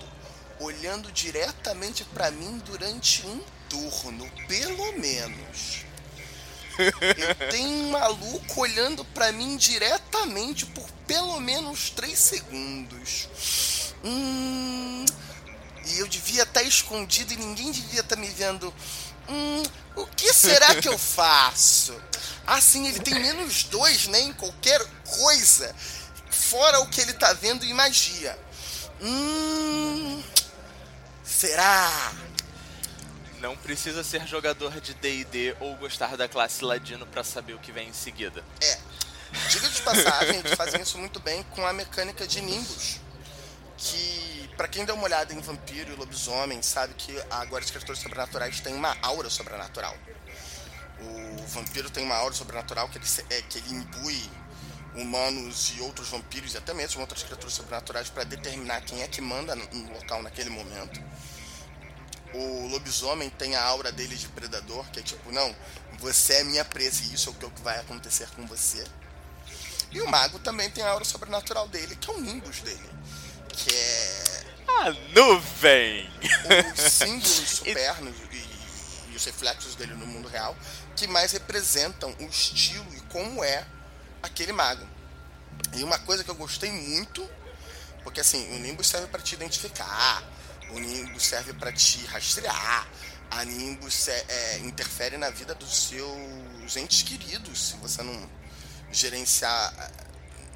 olhando diretamente para mim durante um turno, pelo menos. Eu tenho um maluco olhando pra mim diretamente por pelo menos 3 segundos. Hum, e eu devia estar escondido e ninguém devia estar me vendo. Hum, o que será que eu faço? Assim, ele tem menos dois, né? Em qualquer coisa. Fora o que ele tá vendo em magia. Hum. Será? Não precisa ser jogador de D&D ou gostar da classe Ladino pra saber o que vem em seguida. É. Diga de passagem, eles fazem isso muito bem com a mecânica de Nimbus. Que, pra quem deu uma olhada em Vampiro e Lobisomem, sabe que agora os criaturas sobrenaturais têm uma aura sobrenatural. O vampiro tem uma aura sobrenatural que ele, é, que ele imbui humanos e outros vampiros e até mesmo outras criaturas sobrenaturais para determinar quem é que manda no, local naquele momento. O lobisomem tem a aura dele de predador, que é tipo, não, você é minha presa e isso é o que vai acontecer com você. E o mago também tem a aura sobrenatural dele, que é o nimbus dele. Que é. A nuvem! Os símbolos supernos e, e os reflexos dele no mundo real que mais representam o estilo e como é aquele mago. E uma coisa que eu gostei muito, porque assim, o Nimbus serve para te identificar, o Nimbus serve para te rastrear, a Nimbus é, é, interfere na vida dos seus entes queridos, se você não gerenciar,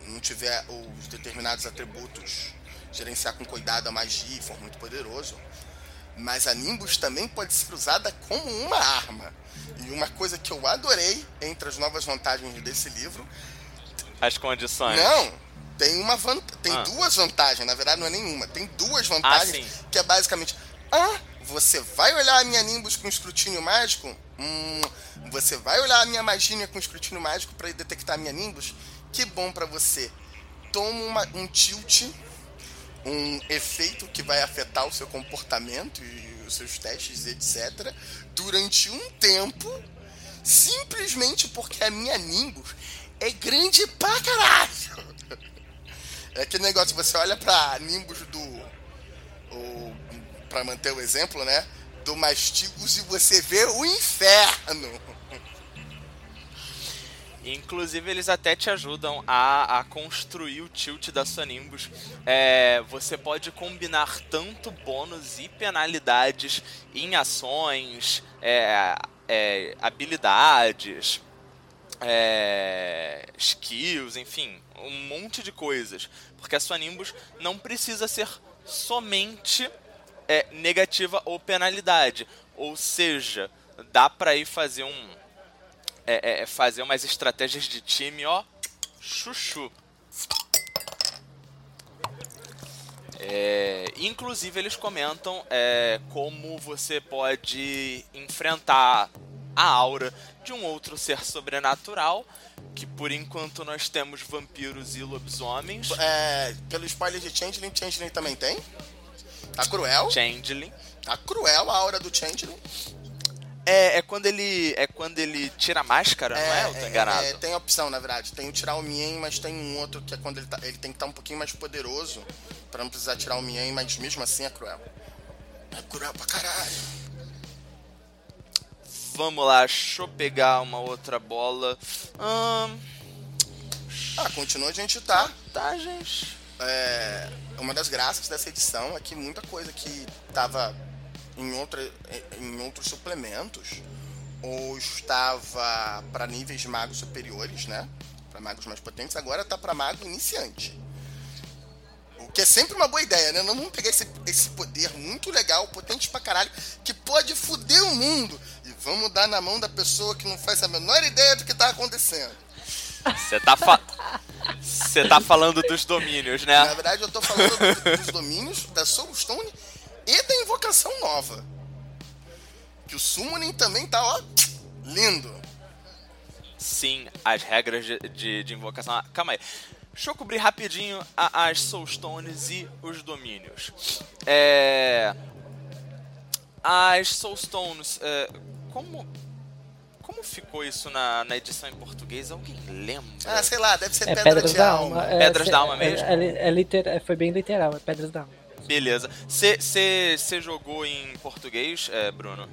não tiver os determinados atributos, gerenciar com cuidado a magia e for muito poderoso. Mas a Nimbus também pode ser usada como uma arma. E uma coisa que eu adorei entre as novas vantagens desse livro. As condições. Não! Tem uma van... tem ah. duas vantagens, na verdade não é nenhuma. Tem duas vantagens ah, que é basicamente. Ah, você vai olhar a minha Nimbus com escrutínio mágico? Hum, você vai olhar a minha magia com escrutínio mágico para detectar a minha Nimbus? Que bom para você. Toma uma, um tilt, um efeito que vai afetar o seu comportamento e os seus testes, etc durante um tempo, simplesmente porque a minha Nimbus é grande pra caralho. É aquele negócio, você olha pra Nimbus do. O, pra manter o exemplo, né? Do Mastigos e você vê o inferno. Inclusive, eles até te ajudam a, a construir o tilt da sua Nimbus. É, você pode combinar tanto bônus e penalidades em ações, é, é, habilidades, é, skills, enfim, um monte de coisas. Porque a sua Nimbus não precisa ser somente é, negativa ou penalidade. Ou seja, dá pra ir fazer um é, é, é, fazer umas estratégias de time, ó, chuchu. É, inclusive eles comentam é, como você pode enfrentar a aura de um outro ser sobrenatural, que por enquanto nós temos vampiros e lobisomens. É, pelo spoiler de Changeling, Changeling também tem? Tá cruel? Changeling. Tá cruel a aura do Changeling. É, é quando ele é quando ele tira a máscara, é, não é? Eu tô é, enganado. É, tem opção, na verdade. Tem o tirar o Mien, mas tem um outro que é quando ele, tá, ele tem que estar tá um pouquinho mais poderoso para não precisar tirar o Mien, mas mesmo assim é cruel. É cruel pra caralho. Vamos lá, deixa eu pegar uma outra bola. Hum... Ah, continua a gente tá. Vantagens. É, uma das graças dessa edição é que muita coisa que tava em, outra, em outros suplementos ou estava para níveis de magos superiores, né? Para magos mais potentes, agora tá para mago iniciante. O que é sempre uma boa ideia, né? Não vamos pegar esse, esse poder muito legal, potente pra caralho, que pode foder o mundo. Vamos dar na mão da pessoa que não faz a menor ideia do que tá acontecendo. Você tá, fa... tá falando dos domínios, né? Na verdade, eu tô falando dos domínios da Soulstone e da invocação nova. Que o Summoning também tá, ó, lindo. Sim, as regras de, de, de invocação. Calma aí. Deixa eu cobrir rapidinho a, as Soulstones e os domínios. É... As Soulstones. É... Como. Como ficou isso na, na edição em português? Alguém lembra? Ah, sei lá, deve ser é, Pedra Pedras de da Alma. alma. É, Pedras é, da Alma mesmo? É, é, é liter, foi bem literal, é Pedras da Alma. Beleza. Você jogou em português, é, Bruno?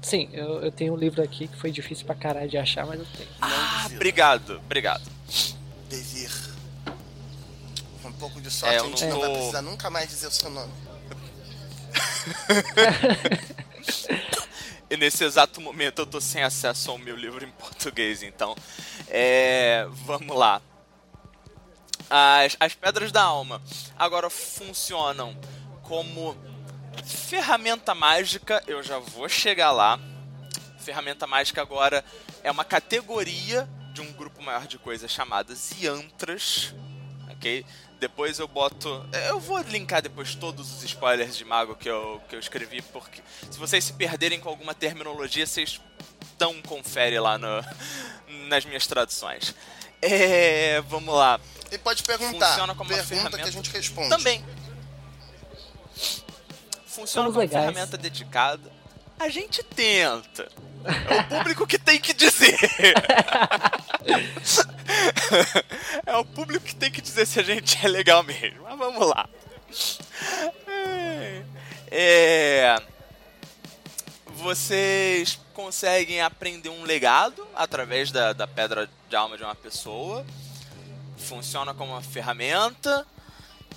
Sim, eu, eu tenho um livro aqui que foi difícil pra caralho de achar, mas eu tenho. Ah, obrigado, obrigado. Devir. Um pouco de sorte, É, a gente não não vai precisar nunca mais dizer o seu nome. E nesse exato momento eu tô sem acesso ao meu livro em português, então. É, vamos lá. As, as pedras da alma agora funcionam como ferramenta mágica, eu já vou chegar lá. Ferramenta mágica agora é uma categoria de um grupo maior de coisas chamadas Yantras, ok? Depois eu boto. Eu vou linkar depois todos os spoilers de mago que eu, que eu escrevi, porque se vocês se perderem com alguma terminologia, vocês dão um confere lá no, nas minhas traduções. É, vamos lá. E pode perguntar. Funciona como uma pergunta ferramenta. que a gente responde. Também. Funciona Somos como legais. ferramenta dedicada. A gente tenta. É o público que tem que dizer. é o público que tem que dizer se a gente é legal mesmo. Mas vamos lá. É... Vocês conseguem aprender um legado através da, da pedra de alma de uma pessoa. Funciona como uma ferramenta.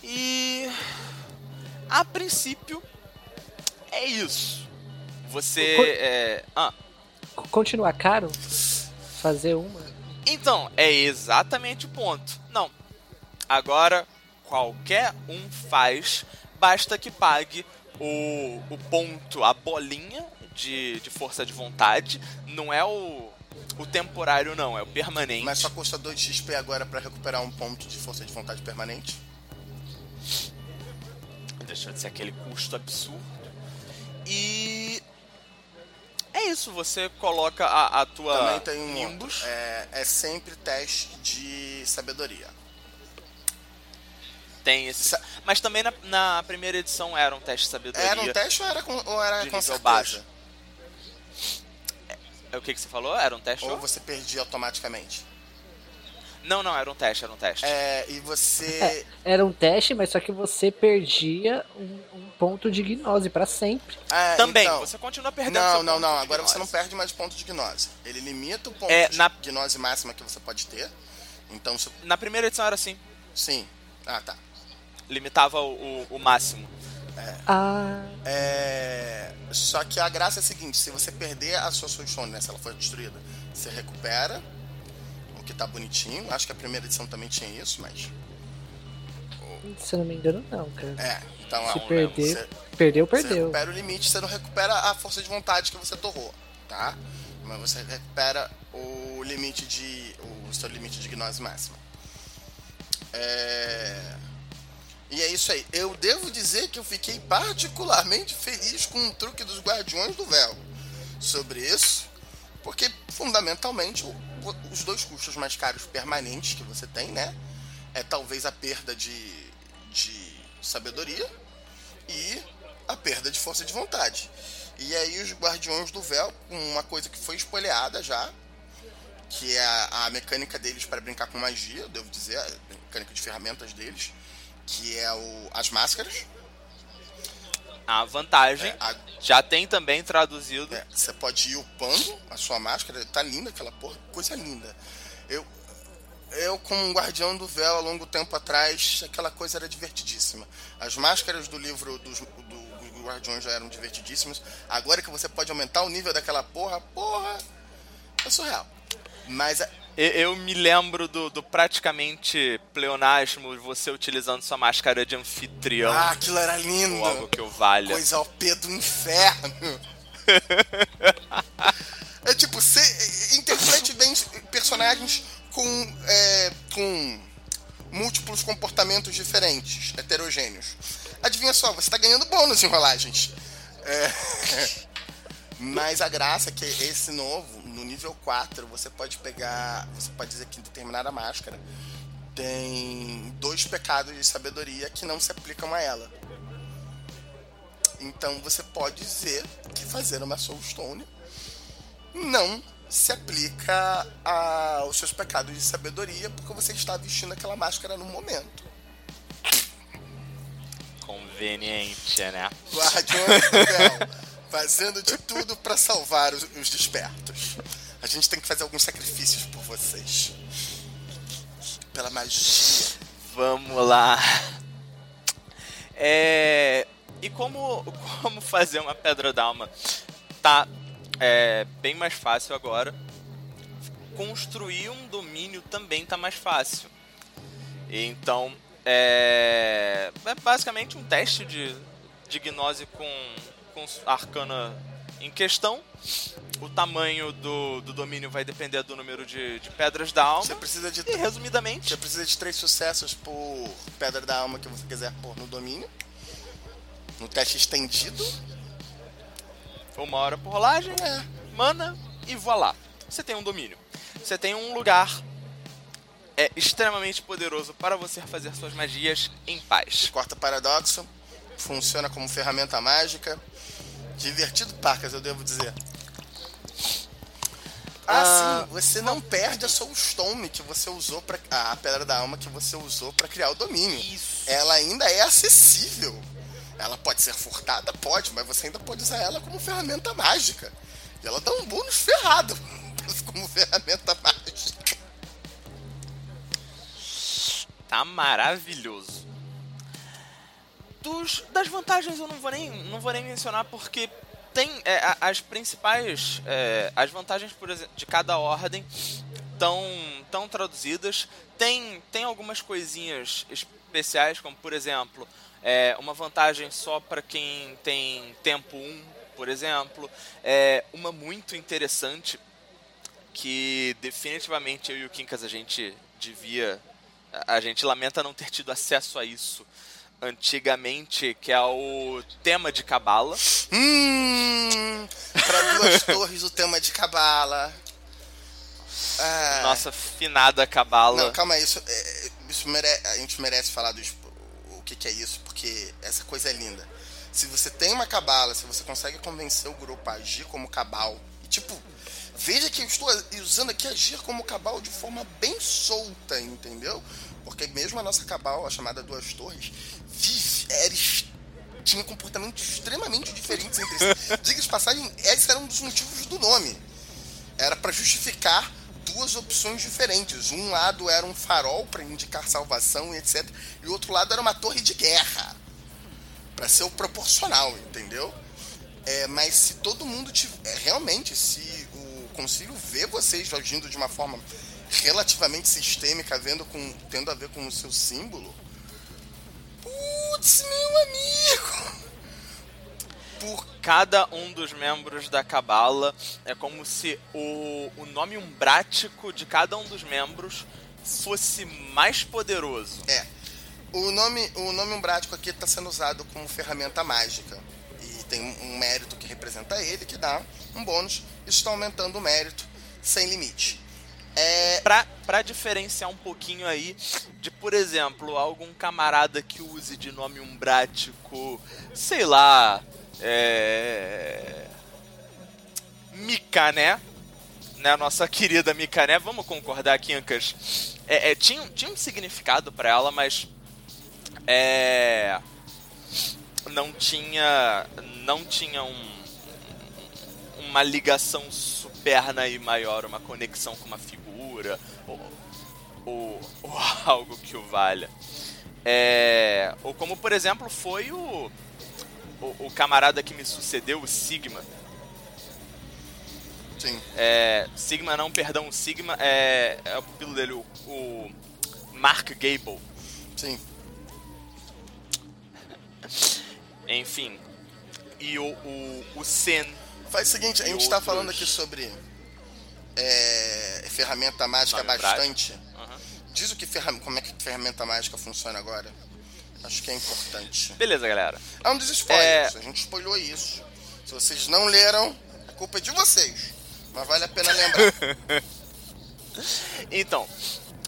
E. A princípio, é isso. Você. Co- É... Ah. Continua caro fazer uma? Então, é exatamente o ponto. Não. Agora, qualquer um faz, basta que pague o, o ponto, a bolinha de, de força de vontade. Não é o, o temporário, não, é o permanente. Mas só custa 2 XP agora pra recuperar um ponto de força de vontade permanente. Deixa de ser aquele custo absurdo. E. É isso, você coloca a, a tua Também tem um Nimbus. outro. É, é sempre teste de sabedoria. Tem esse. Sa- Mas também na, na primeira edição era um teste de sabedoria. Era um teste ou era com, ou era de com nível certeza? baixo. É o que, que você falou? Era um teste? Ou você perdia automaticamente? Não, não, era um teste, era um teste. É, e você. Era um teste, mas só que você perdia um ponto de gnose pra sempre. É, Também, então, você continua perdendo Não, seu não, ponto não. de Agora você não perde mais ponto de gnose. Ele limita o ponto É, de na- gnose máxima que você pode ter. Então, se- Na primeira edição era assim. sim. Ah, tá. Limitava o, o, o máximo. Ah, É... Só que a graça é a seguinte: se você perder a sua Soulstone, né? Se ela for destruída, você recupera. O que tá bonitinho. Acho que a primeira edição também tinha isso, mas. Se não me engano, não, cara. É. Então, Se ó, perder, você, perdeu, você perdeu. recupera o limite, você não recupera a força de vontade que você torrou, tá? Mas você recupera o limite de. o seu limite de gnose máxima. É. E é isso aí. Eu devo dizer que eu fiquei particularmente feliz com o truque dos Guardiões do Véu sobre isso, porque fundamentalmente os dois custos mais caros permanentes que você tem, né? É talvez a perda de, de sabedoria e a perda de força de vontade. E aí os Guardiões do Véu, com uma coisa que foi espolhada já, que é a, a mecânica deles para brincar com magia, devo dizer, a mecânica de ferramentas deles, que é o, as máscaras. A vantagem É, a- já tem também traduzido. É, você pode ir upando a sua máscara, tá linda aquela porra, coisa linda. Eu, eu como um guardião do véu há longo tempo atrás, aquela coisa era divertidíssima. As máscaras do livro dos, do, dos guardiões já eram divertidíssimas. Agora que você pode aumentar o nível daquela porra, porra, é surreal. Mas é- E- Eu me lembro do, do praticamente pleonasmo, você utilizando sua máscara de anfitrião. ah, aquilo era lindo. algo que eu valha. Coisa OP do inferno. é tipo, você interprete bem personagens com, é, com múltiplos comportamentos diferentes, heterogêneos. Adivinha só, você tá ganhando bônus em rolagens. É, mas a graça é que esse novo, no nível 4, você pode pegar. Você pode dizer que determinada máscara tem dois pecados de sabedoria que não se aplicam a ela. Então você pode dizer que fazer uma Soulstone não se aplica aos seus pecados de sabedoria porque você está vestindo aquela máscara no momento. Conveniente, né? Guardiões do Véu, fazendo de tudo para salvar os, os despertos. A gente tem que fazer alguns sacrifícios por vocês. Pela magia. Vamos lá. É, e como, como fazer uma pedra d'alma? Tá é, bem mais fácil agora. Construir um domínio também tá mais fácil. Então, é, é basicamente um teste de, de gnose com, com arcana em questão. O tamanho do, do domínio vai depender do número de, de pedras da alma. Você precisa de E resumidamente, Você precisa de três sucessos por pedra da alma que você quiser pôr no domínio. No teste estendido. Uma hora por rolagem, É. mana e voilá. Você tem um domínio. Você tem um lugar é extremamente poderoso para você fazer suas magias em paz. Corta paradoxo. Funciona como ferramenta mágica. Divertido, Parcas, eu devo dizer. Ah, Ah, sim, você não perde a Soulstone que você usou para a Pedra da Alma que você usou pra criar o domínio. Isso. Ela ainda é acessível. Ela pode ser furtada, pode, mas você ainda pode usar ela como ferramenta mágica. E ela dá um bônus ferrado como ferramenta mágica. Tá maravilhoso. Dos, das vantagens eu não vou nem, não vou nem mencionar porque tem é, as principais é, as vantagens por exemplo de cada ordem estão tão traduzidas tem tem algumas coisinhas especiais como por exemplo é, uma vantagem só para quem tem tempo 1 por exemplo é uma muito interessante que definitivamente eu e o Kinkas a gente devia a gente lamenta não ter tido acesso a isso antigamente, que é o tema de Cabala. Hum, pra duas torres o tema de Cabala. Ah, Nossa finada Cabala. Não, calma aí, isso, é, isso mere- a gente merece falar do o que, que é isso, porque essa coisa é linda. Se você tem uma cabala, se você consegue convencer o grupo a agir como cabal, e tipo, veja que eu estou usando aqui agir como cabal de forma bem solta, entendeu? Porque mesmo a nossa cabal, a chamada Duas Torres, vive, era es- tinha comportamentos extremamente diferentes entre si. Diga de passagem, esse era um dos motivos do nome era para justificar duas opções diferentes. Um lado era um farol para indicar salvação e etc. E o outro lado era uma torre de guerra para ser o proporcional, entendeu? É, mas se todo mundo tiver, realmente, se o concílio vê vocês agindo de uma forma relativamente sistêmica, vendo com, tendo a ver com o seu símbolo, putz, meu amigo, por Cada um dos membros da Cabala é como se o, o nome umbrático de cada um dos membros fosse mais poderoso. É. O nome, o nome umbrático aqui está sendo usado como ferramenta mágica. E tem um mérito que representa ele, que dá um bônus. Isso está aumentando o mérito sem limite. É, Pra, pra diferenciar um pouquinho aí de, por exemplo, algum camarada que use de nome umbrático, sei lá, é. Micané, né? Nossa querida Micané, vamos concordar aqui, Ancas. É, é, tinha, tinha um significado pra ela, mas. É. Não tinha. Não tinha um uma ligação superna e maior, uma conexão com uma figura ou, ou, ou algo que o valha. É, ou como, por exemplo, foi o, o, o camarada que me sucedeu, o Sigma. sim. É, Sigma não, perdão, o Sigma é, é o pupilo dele, o, o Mark Gable. Sim. Enfim. E o, o, o Sen. Faz o seguinte, a gente está outros- falando aqui sobre é, ferramenta mágica bastante. Aham. Diz o que ferram- como é que ferramenta mágica funciona agora. Acho que é importante. Beleza, galera. É um dos spoilers. É. A gente spoilou isso. Se vocês não leram, a culpa é de vocês. Mas vale a pena lembrar. Então,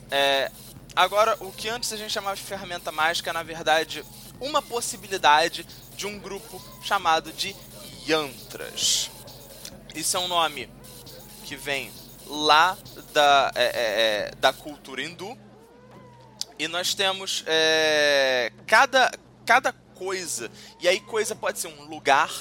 é, agora o que antes a gente chamava de ferramenta mágica é na verdade uma possibilidade de um grupo chamado de Yantras. Isso é um nome que vem lá da, é, é, é, da cultura hindu. E nós temos é, cada, cada coisa. E aí, coisa pode ser um lugar,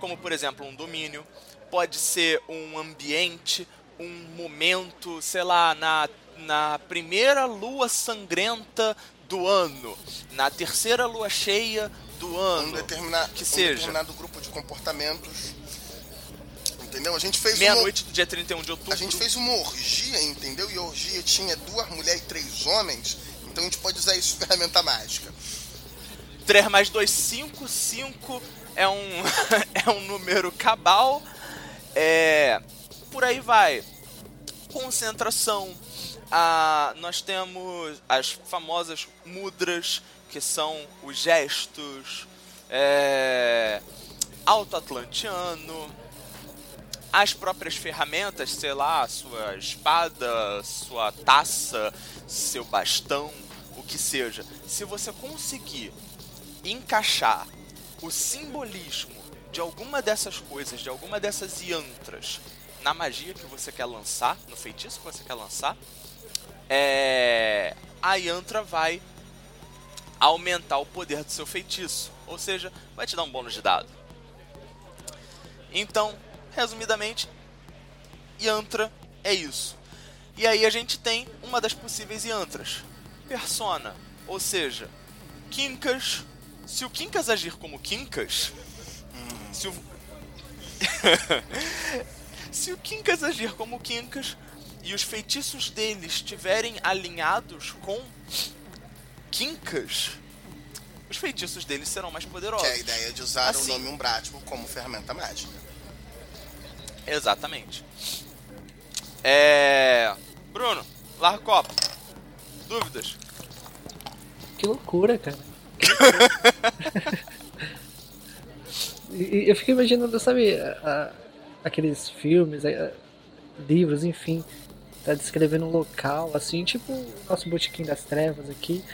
como por exemplo um domínio, pode ser um ambiente, um momento, sei lá, na, na primeira lua sangrenta do ano, na terceira lua cheia do um, ano. determina- que um seja. determinado grupo de comportamentos. Entendeu? A gente fez uma, Meia-noite do dia 31 de outubro. a gente fez uma orgia, entendeu? E a orgia tinha duas mulheres e três homens. Então a gente pode usar isso ferramenta mágica. 3 mais 2, 5. 5 é um, é um número cabal. É, por aí vai. Concentração. Ah, nós temos as famosas mudras, que são os gestos. É, Alto-Atlantiano. As próprias ferramentas, sei lá, sua espada, sua taça, seu bastão, que seja. Se você conseguir encaixar o simbolismo de alguma dessas coisas, de alguma dessas yantras, na magia que você quer lançar, no feitiço que você quer lançar, é, a Yantra vai aumentar o poder do seu feitiço. Ou seja, vai te dar um bônus de dado. Então, resumidamente, Yantra é isso. E aí a gente tem uma das possíveis Yantras. Persona, ou seja, Kinkas. Se o Kinkas agir como Kinkas, se o se o Kinkas agir como Kinkas e os feitiços dele estiverem alinhados com Kinkas, os feitiços deles serão mais poderosos. Que é a ideia de usar Assim. o nome umbrático como ferramenta mágica. Exatamente. É. Bruno, larga o copo. Dúvidas? Que loucura, cara. Que loucura. e, eu fico imaginando, sabe, a- a- aqueles filmes, a- livros, enfim, tá descrevendo um local, assim, tipo o nosso botequim das trevas aqui.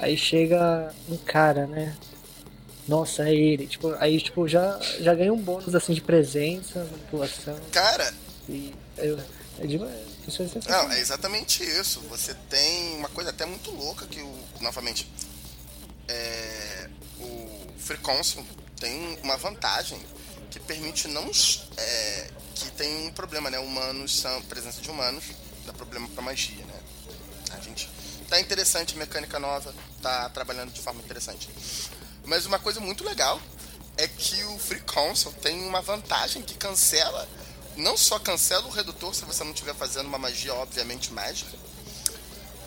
Aí chega um cara, né? Nossa, é ele. Tipo, aí tipo, já, já ganha um bônus assim de presença, manipulação. Cara, E eu, é demais. É não, é exatamente isso. Você tem uma coisa até muito louca que o. Novamente. É, o Free Council tem uma vantagem que permite não. é, que tem um problema, né? Humanos são. Presença de humanos dá problema pra magia, né? A gente. Tá interessante, mecânica nova, tá trabalhando de forma interessante. Mas uma coisa muito legal é que o Free Council tem uma vantagem que cancela, não só cancela o redutor se você não estiver fazendo uma magia obviamente mágica,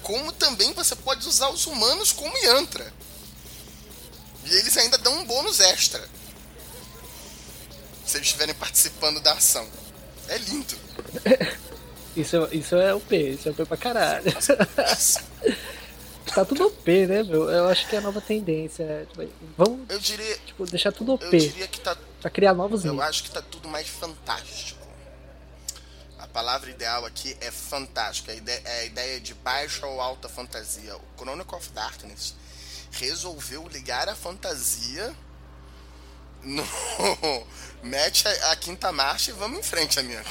como também você pode usar os humanos como yantra. E eles ainda dão um bônus extra. Se eles estiverem participando da ação. É lindo. Isso, é- isso é OP, isso é OP pra caralho. tá tudo OP, né, meu? Eu acho que é a nova tendência. é, tipo, vamos Eu diria, tipo, deixar tudo eu OP diria que tá pra criar novos Eu níveis. acho que tá tudo mais fantástico. Palavra ideal aqui é fantástico. A ideia, é a ideia de baixa ou alta fantasia. O Chronicle of Darkness resolveu ligar a fantasia no. Mete a, a quinta marcha e vamos em frente, amigo.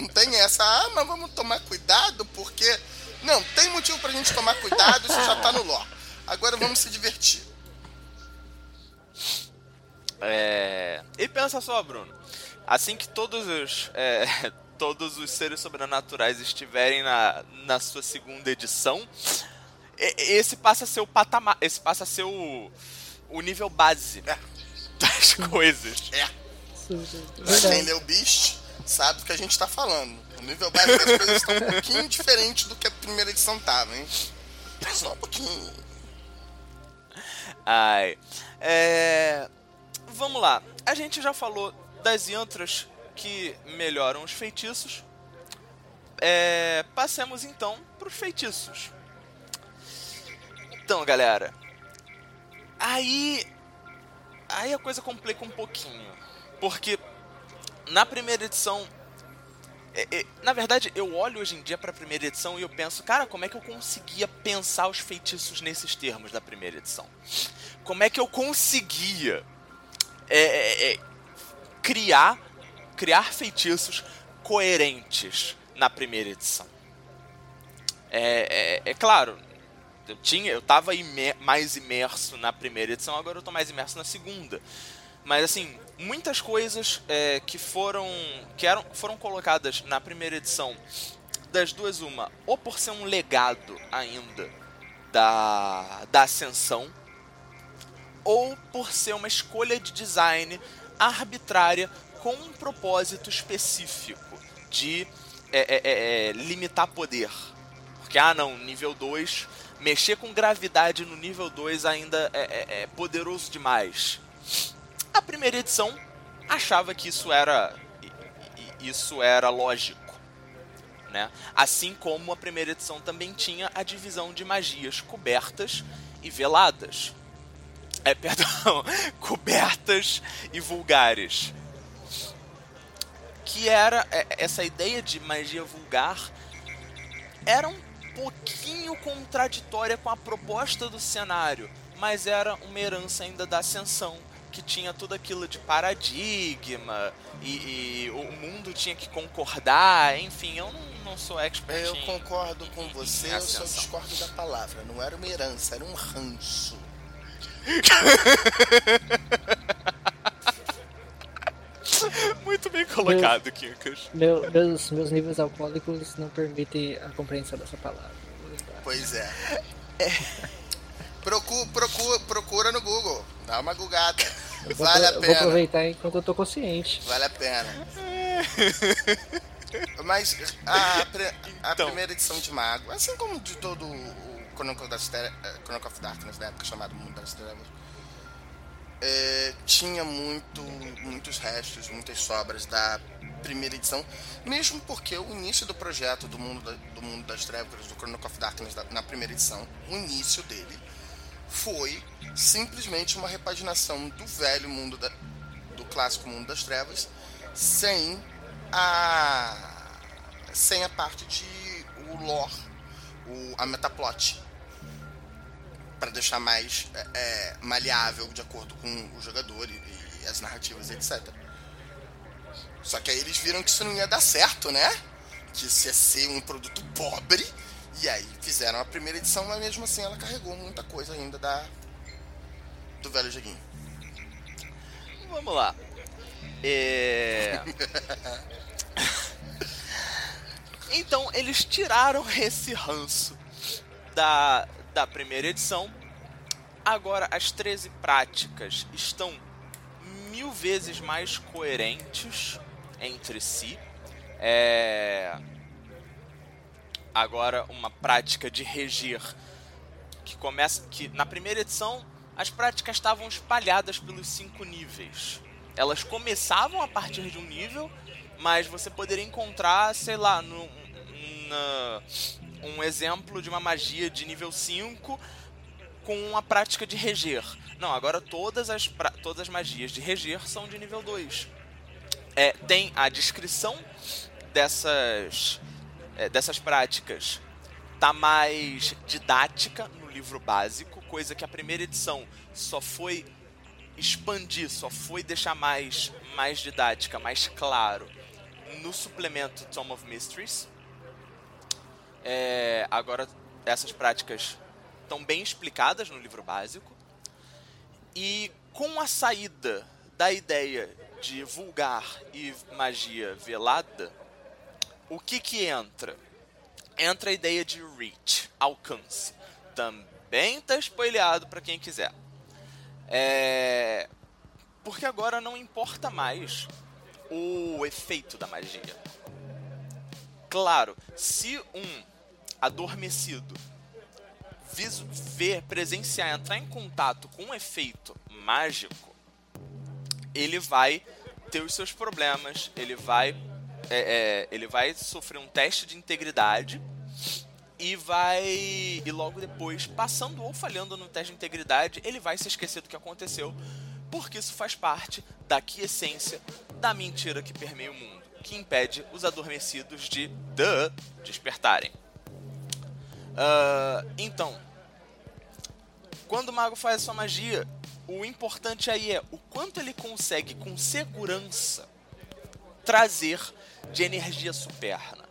não tem essa, ah, mas vamos tomar cuidado porque. Não, tem motivo pra gente tomar cuidado, isso já tá no lore. Agora vamos se divertir. É... E pensa só, Bruno. Assim que todos os, é, todos os seres sobrenaturais estiverem na, na sua segunda edição, esse passa a ser o patamar. Esse passa a ser o, o nível base É, das coisas. é. Quem leu Beast, sabe do que a gente tá falando. O nível básico das coisas está um pouquinho diferente do que a primeira edição tava, hein? Só um pouquinho. Ai. É... Vamos lá. A gente já falou das yantras que melhoram os feitiços. É... Passemos então para os feitiços. Então, galera. Aí. Aí a coisa complica um pouquinho. Porque na primeira edição. é- é- na verdade, eu olho hoje em dia para a primeira edição e eu penso, cara, como é que eu conseguia pensar os feitiços nesses termos da primeira edição? Como é que eu conseguia é, é, é, criar criar feitiços coerentes na primeira edição? É, é, é claro, eu tinha, eu tava imer- mais imerso na primeira edição, agora eu tô mais imerso na segunda. Mas assim, muitas coisas é, que foram que eram, foram colocadas na primeira edição, das duas uma, ou por ser um legado ainda da, da ascensão, ou por ser uma escolha de design arbitrária com um propósito específico de é, é, é, é, limitar poder. Porque, ah não, nível 2, mexer com gravidade no nível 2 ainda é, é- é poderoso demais. A primeira edição achava que isso era isso era lógico. Né? Assim como a primeira edição também tinha a divisão de magias cobertas e veladas. É, perdão, cobertas e vulgares. Que era é, essa ideia de magia vulgar era um pouquinho contraditória com a proposta do cenário, mas era uma herança ainda da ascensão que tinha tudo aquilo de paradigma e, e o mundo tinha que concordar, enfim, eu não, não sou expert. Eu em, concordo com em- você, em eu só discordo da palavra. Não era uma herança, era um ranço. Muito bem colocado, Kinkas. Meu- meus, meus níveis alcoólicos não permitem a compreensão dessa palavra. Pois é. Procura, procura, procura no Google. Dá uma gugada. Vou, Vale a eu vou pena. aproveitar enquanto eu tô consciente. Vale a pena. Mas a, a Então. primeira edição de Mago, assim como de todo o Chronicle, das eh, Chronicle of Darkness, da época chamado Mundo das Trevas, eh, tinha muito, muitos restos, muitas sobras da primeira edição, mesmo porque o início do projeto do Mundo, da- do mundo das Trevas, do Chronicle of Darkness, da- na primeira edição, o início dele foi simplesmente uma repaginação do velho mundo da, do clássico mundo das trevas sem a sem a parte de o lore o, a metaplot para deixar mais é, é, maleável de acordo com o jogador e, e as narrativas etc só que aí eles viram que isso não ia dar certo né? Que isso ia ser um produto pobre. E aí fizeram a primeira edição mas mesmo assim ela carregou muita coisa ainda da do velho joguinho. Vamos lá. É... então, eles tiraram esse ranço da, da primeira edição. Agora, as 13 práticas estão mil vezes mais coerentes entre si. É... Agora, uma prática de reger que começa que na primeira edição as práticas estavam espalhadas pelos cinco níveis. Elas começavam a partir de um nível, mas você poderia encontrar, sei lá, no, na- um exemplo de uma magia de nível 5 com uma prática de reger. Não, agora todas as, todas as magias de reger são de nível 2. É, tem a descrição dessas, é, dessas práticas tá mais didática no livro básico, coisa que a primeira edição só foi expandir, só foi deixar mais, mais didática, mais claro no suplemento Tome of Mysteries. É, agora essas práticas estão bem explicadas no livro básico. E com a saída da ideia de vulgar e magia velada, o que que entra? entra a ideia de reach, alcance. Também tá spoileado para quem quiser. É... Porque agora não importa mais o efeito da magia. Claro, se um adormecido ver, presenciar, entrar em contato com um efeito mágico, ele vai ter os seus problemas, ele vai é, é, ele vai sofrer um teste de integridade e vai e logo depois, passando ou falhando no teste de integridade, ele vai se esquecer do que aconteceu, porque isso faz parte da quiescência da mentira que permeia o mundo, que impede os adormecidos de duh, despertarem. Ah, então, quando o mago faz sua magia, o importante aí é o quanto ele consegue com segurança trazer de energia superna.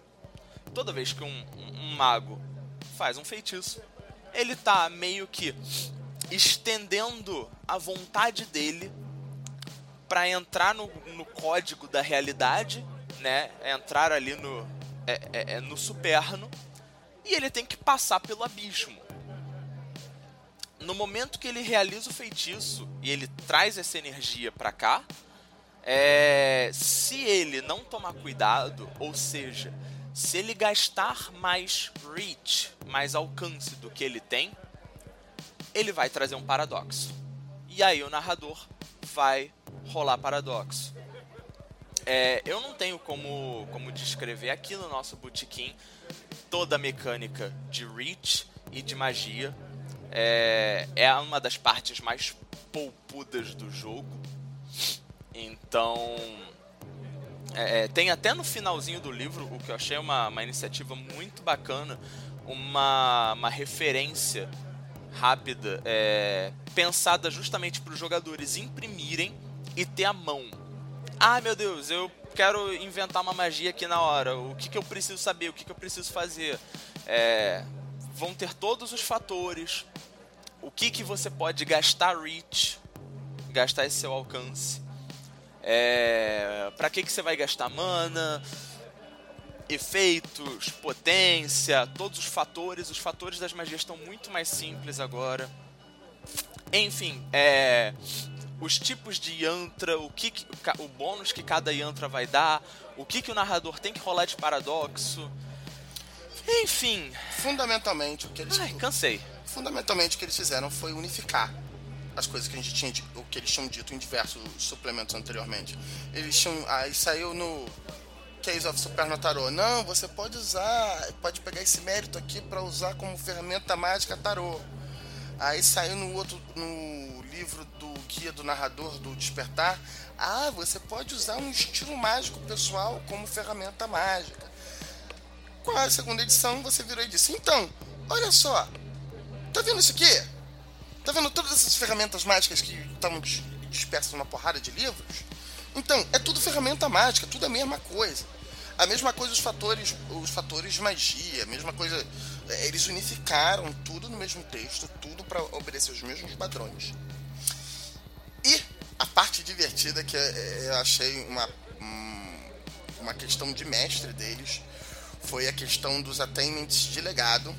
Toda vez que um, um- um mago faz um feitiço, ele tá meio que estendendo a vontade dele para entrar no, no código da realidade, né? Entrar ali no, é, é, é, no superno e ele tem que passar pelo abismo. No momento que ele realiza o feitiço e ele traz essa energia para cá, é, se ele não tomar cuidado, ou seja, se ele gastar mais reach, mais alcance do que ele tem, ele vai trazer um paradoxo. E aí o narrador vai rolar paradoxo. É, eu não tenho como, como descrever aqui no nosso botequim toda a mecânica de reach e de magia. É, é uma das partes mais poupudas do jogo. Então. é, tem até no finalzinho do livro, o que eu achei uma, uma iniciativa muito bacana, uma, uma referência rápida, é, pensada justamente para os jogadores imprimirem e ter a mão. Ah, meu Deus, eu quero inventar uma magia aqui na hora. O que, que eu preciso saber? O que, que eu preciso fazer? É, vão ter todos os fatores. O que, que você pode gastar reach, gastar esse seu alcance. É, para que, que você vai gastar mana? efeitos, potência, todos os fatores. Os fatores das magias estão muito mais simples agora. Enfim, é, os tipos de yantra, o que, o bônus que cada yantra vai dar, o que, que o narrador tem que rolar de paradoxo. Enfim. Fundamentalmente o que eles. Ai, cansei. Fundamentalmente o que eles fizeram foi unificar as coisas que a gente tinha, o que eles tinham dito em diversos suplementos anteriormente. Eles tinham, aí saiu no Case of Superno Tarot. Não, você pode usar, pode pegar esse mérito aqui para usar como ferramenta mágica tarô. Aí saiu no outro, no livro do guia do narrador do Despertar. Ah, você pode usar um estilo mágico pessoal como ferramenta mágica. Com a segunda edição você virou e disse: Então, olha só, tá vendo isso aqui? Tá vendo todas essas ferramentas mágicas que estavam dispersas numa porrada de livros? Então, é tudo ferramenta mágica, tudo a mesma coisa. A mesma coisa os fatores, os fatores de magia, a mesma coisa. É, eles unificaram tudo no mesmo texto, tudo para obedecer os mesmos padrões. E a parte divertida que é, eu achei uma, uma questão de mestre deles foi a questão dos attainments de legado.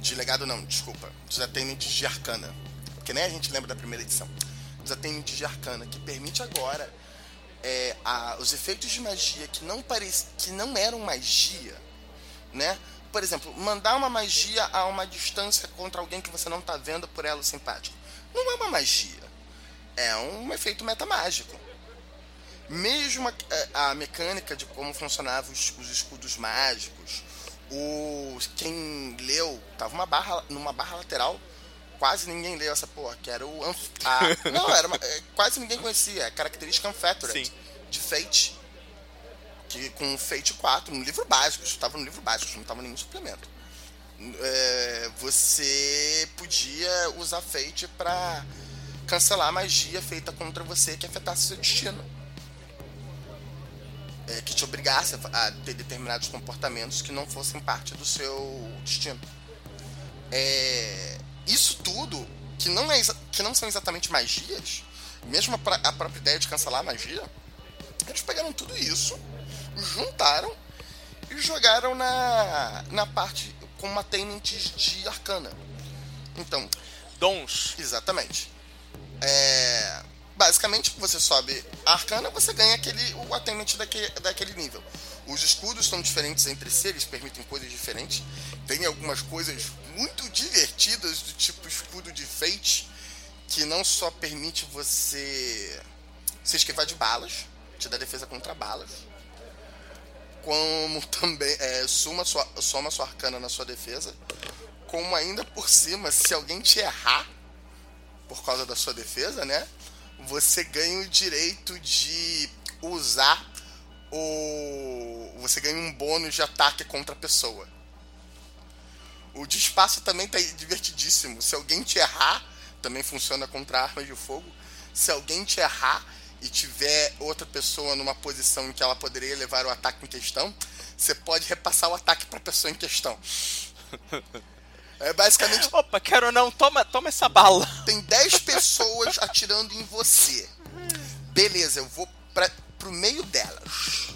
De legado não, desculpa. Dos attainments de arcana. Porque nem a gente lembra da primeira edição dos de arcana, que permite agora é, a, os efeitos de magia que não, parec, que não eram magia, né? Por exemplo, mandar uma magia a uma distância contra alguém que você não está vendo por elo simpático. Não é uma magia. É um efeito metamágico. Mesmo a, a mecânica de como funcionavam os, os escudos mágicos, o, quem leu, tava uma barra, numa barra lateral quase ninguém leu essa porra, que era o. Anf... A... não, era uma... É, quase ninguém conhecia. A característica Unfettered de Fate. Que com Fate 4, no livro básico, isso estava no livro básico, não estava nenhum suplemento. É, você podia usar Fate para cancelar a magia feita contra você que afetasse seu destino. É, que te obrigasse a ter determinados comportamentos que não fossem parte do seu destino. É, isso tudo, que não, é, que não são exatamente magias, mesmo a, a própria ideia de cancelar a magia, eles pegaram tudo isso, juntaram e jogaram na, na parte com attainments de arcana. Então. Dons. Exatamente. É, basicamente, você sobe a arcana, você ganha aquele, o attainment daquele, daquele nível. Os escudos são diferentes entre si, eles permitem coisas diferentes. Tem algumas coisas muito divertidas do tipo escudo de Fate, que não só permite você se esquivar de balas, te dá defesa contra balas, como também é, soma, sua, soma sua arcana na sua defesa, como ainda por cima, se alguém te errar por causa da sua defesa, né? Você ganha o direito de usar o. Você ganha um bônus de ataque contra a pessoa. O de espaço também tá divertidíssimo. Se alguém te errar, também funciona contra armas de fogo. Se alguém te errar e tiver outra pessoa numa posição em que ela poderia levar o ataque em questão, você pode repassar o ataque para a pessoa em questão. É basicamente. Opa, quero não, toma, toma essa bala. Tem 10 pessoas atirando em você. Beleza, eu vou pra, pro meio delas.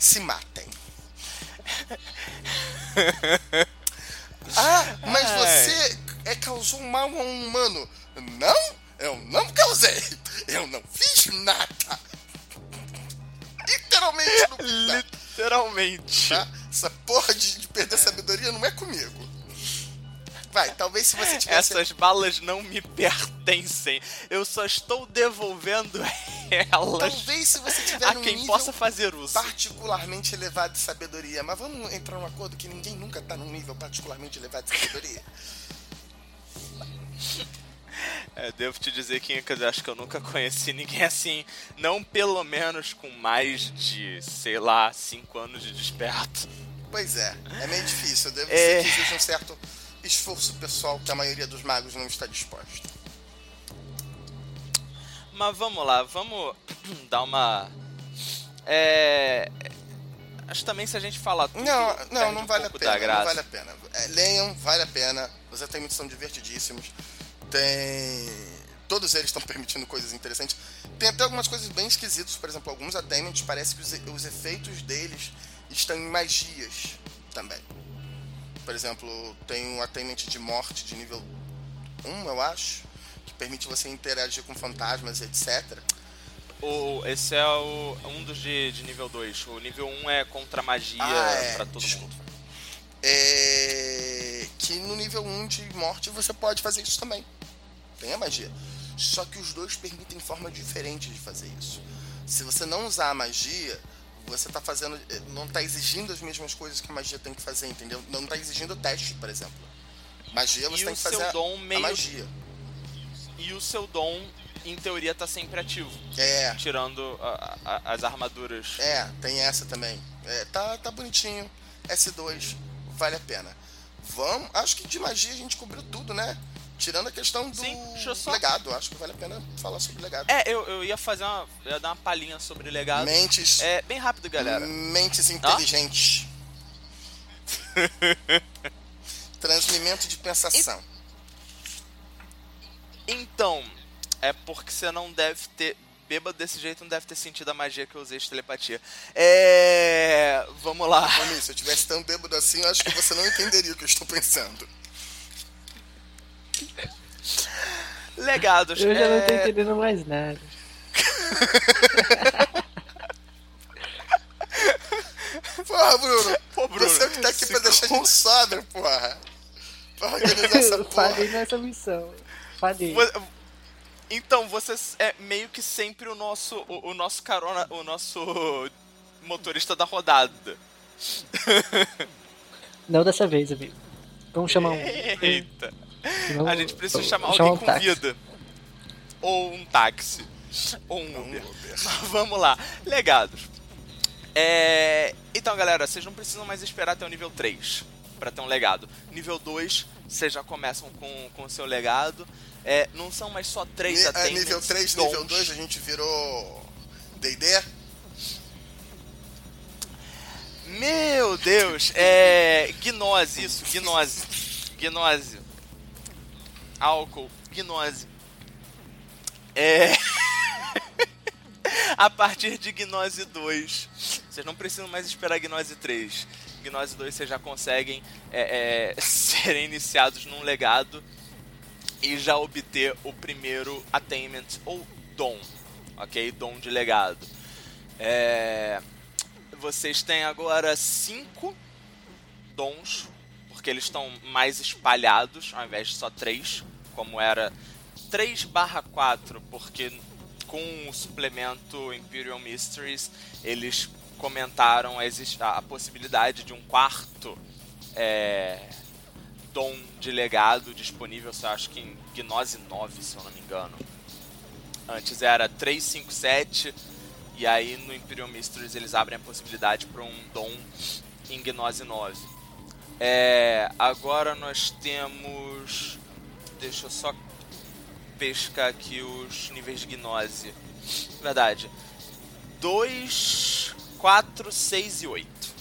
Se matem. Ah, mas Ai. você é, causou mal a um humano. Não, eu não causei. Eu não fiz nada. Literalmente não fiz nada. Literalmente. Tá? Essa porra de, de perder é. sabedoria não é comigo. Vai, talvez se você tivesse. Essas balas não me pertencem. Eu só estou devolvendo elas. Talvez se você tiver a quem possa fazer uso. particularmente elevado de sabedoria. Mas vamos entrar num acordo que ninguém nunca está num nível particularmente elevado de sabedoria. É, devo te dizer que eu acho que eu nunca conheci ninguém assim, não pelo menos com mais de, sei lá, 5 anos de desperto. Pois é, é meio difícil. Devo é... dizer que existe um certo esforço pessoal que a maioria dos magos não está disposta. Mas vamos lá, vamos dar uma. É. Acho também se a gente falar tudo. Não, não, um não vale a pena. Não vale a pena. Leiam, vale a pena. Os atendimentos são divertidíssimos. Tem. Todos eles estão permitindo coisas interessantes. Tem até algumas coisas bem esquisitas, por exemplo, alguns attainments parece que os, os efeitos deles estão em magias também. Por exemplo, tem um attainment de morte de nível 1, eu acho, que permite você interagir com fantasmas, etc. O, esse é o, um dos de, de nível 2. O nível 1 é contra magia Ah, é. pra todo Desculpa. mundo. É, que no nível 1 de morte você pode fazer isso também. Tem a magia. Só que os dois permitem forma diferente de fazer isso. Se você não usar a magia, você tá fazendo. não tá exigindo as mesmas coisas que a magia tem que fazer, entendeu? Não tá exigindo teste, por exemplo. Magia você E tem que fazer seu a- dom a meio- magia. E o seu dom, em teoria, tá sempre ativo. É, Tirando a- a- as armaduras. é, tem essa também. É, tá, tá bonitinho. S2, vale a pena. Vamos, acho que de magia a gente cobriu tudo, né? Tirando a questão do Sim, só- legado, acho que vale a pena falar sobre legado. É, eu, eu ia fazer uma. Eu ia dar uma palhinha sobre legado. Mentes, É bem rápido, galera. mentes inteligentes. Transmimento de pensação. Então, é porque você não deve ter. Bêbado desse jeito não deve ter sentido a magia que eu usei de telepatia. É. Vamos lá. Mami, se eu tivesse tão bêbado assim, eu acho que você não entenderia o que eu estou pensando. Legados. Eu já não tô é, entendendo mais nada. Porra, Bruno! Pô, Bruno, você é que tá aqui pra deixar a gente sóbrio, porra! Pra organizar essa Eu porra. falhei nessa missão. Falhei. Então, você é meio que sempre o nosso, o, o nosso carona, o nosso motorista da rodada. Não dessa vez, amigo. Vamos chamar um. Eita. A gente precisa vamos chamar chamar alguém um com táxi. vida. Ou um táxi. Ou um Uber. Mas vamos lá. Legados. É... Então, galera, vocês não precisam mais esperar até o nível 3 para ter um legado. Nível 2, vocês já começam com, com o seu legado. É, não são mais só 3 Ni- é, nível 3, dons. nível 2, a gente virou D&D. Meu Deus, é. Gnose, isso, gnose. Gnose. Álcool, gnose. É. A partir de Gnose 2, vocês não precisam mais esperar Gnose 3. Gnose 2 vocês já conseguem é, é, serem iniciados num legado e já obter o primeiro attainment ou dom, ok? Dom de legado. É, vocês têm agora cinco dons, porque eles estão mais espalhados ao invés de só três, como era 3 barra 4, porque com o suplemento Imperial Mysteries eles comentaram a, a possibilidade de um quarto é, dom de legado disponível, eu acho que em Gnose 9, se eu não me engano. Antes era 3, 5, 7, e aí no Imperial Mysteries eles abrem a possibilidade para um dom em Gnose 9. É, agora nós temos. Deixa eu só pescar aqui os níveis de Gnose. Verdade. 2, 4, 6 e 8.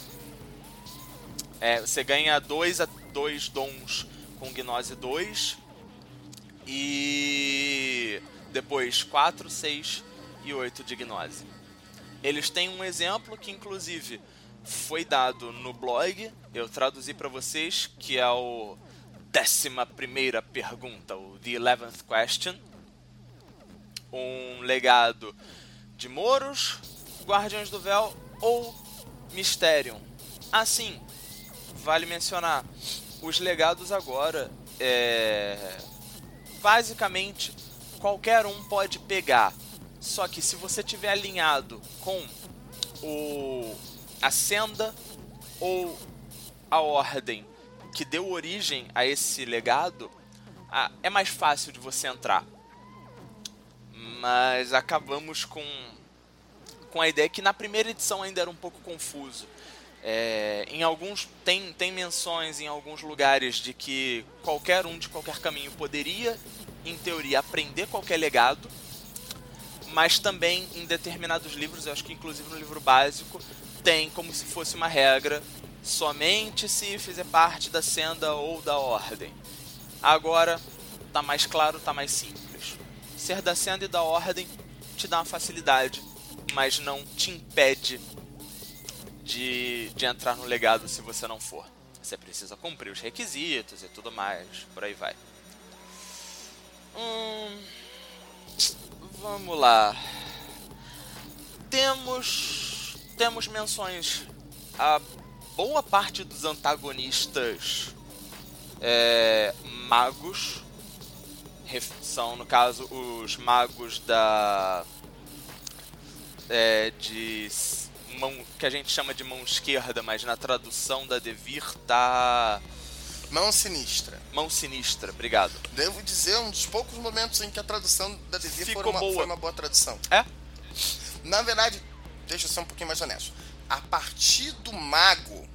É, você ganha 2 a dois dons com Gnose 2. E depois 4, 6 e 8 de Gnose. Eles têm um exemplo que inclusive foi dado no blog, eu traduzi para vocês, que é o décima primeira pergunta, o The Eleventh Question. Um legado de Moros, Guardiões do Véu ou Mysterium. Assim, vale mencionar, os legados agora, é... basicamente, qualquer um pode pegar. Só que se você tiver alinhado com o a senda ou a ordem que deu origem a esse legado, é mais fácil de você entrar. Mas acabamos com com a ideia que na primeira edição ainda era um pouco confuso. É, em alguns tem, tem menções em alguns lugares de que qualquer um de qualquer caminho poderia, em teoria, aprender qualquer legado, mas também em determinados livros, eu acho que inclusive no livro básico, tem como se fosse uma regra somente se fizer parte da senda ou da ordem. Agora tá mais claro, tá mais simples. Ser da senda e da ordem te dá uma facilidade, mas não te impede de, de entrar no legado se você não for. Você precisa cumprir os requisitos e tudo mais, por aí vai. Hum, vamos lá. Temos temos menções a boa parte dos antagonistas é, magos são no caso os magos da é, de mão que a gente chama de mão esquerda, mas na tradução da Devir tá Mão sinistra. Mão sinistra, obrigado. Devo dizer, um dos poucos momentos em que a tradução da Devir foi uma, boa. foi uma boa tradução. É? Na verdade, deixa eu ser um pouquinho mais honesto. A partir do mago,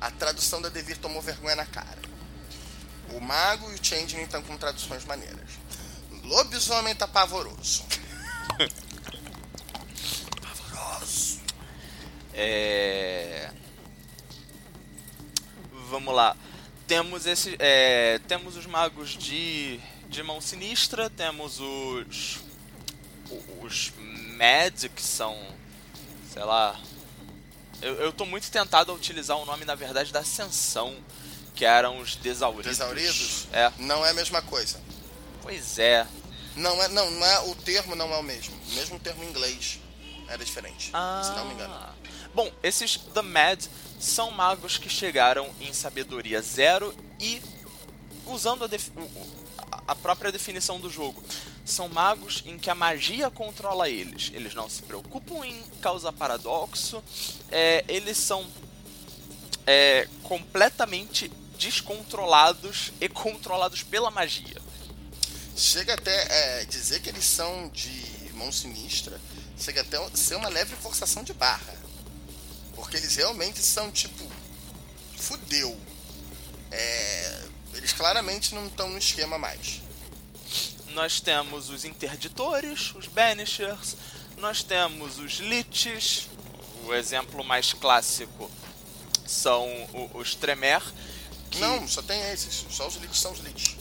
a tradução da Devir tomou vergonha na cara. O mago e o Changeling estão com traduções maneiras. Lobisomem tá pavoroso. pavoroso. É... Vamos lá. Temos esse, é... temos os magos de de mão sinistra, temos os os Mad, que são sei lá. Eu, eu tô muito tentado a utilizar o nome na verdade da Ascensão, que eram os desauridos. Desauridos? É. Não é a mesma coisa. Pois é. Não é, não, não é, o termo não é o mesmo. Mesmo o termo em inglês era diferente, Ah. se não me engano. Bom, esses The Mad são magos que chegaram em sabedoria zero e usando a, a própria definição do jogo. São magos em que a magia controla eles. Eles não se preocupam em causar paradoxo. é, eles são é, completamente descontrolados e controlados pela magia. Chega até é, dizer que eles são de mão sinistra, chega até ser uma leve forçação de barra. Porque eles realmente são tipo. Fudeu. É, eles claramente não estão no esquema mais. Nós temos os interditores, os banishers, nós temos os liches, o exemplo mais clássico são os tremer, que Não, só tem esses. Só os leads são os leads.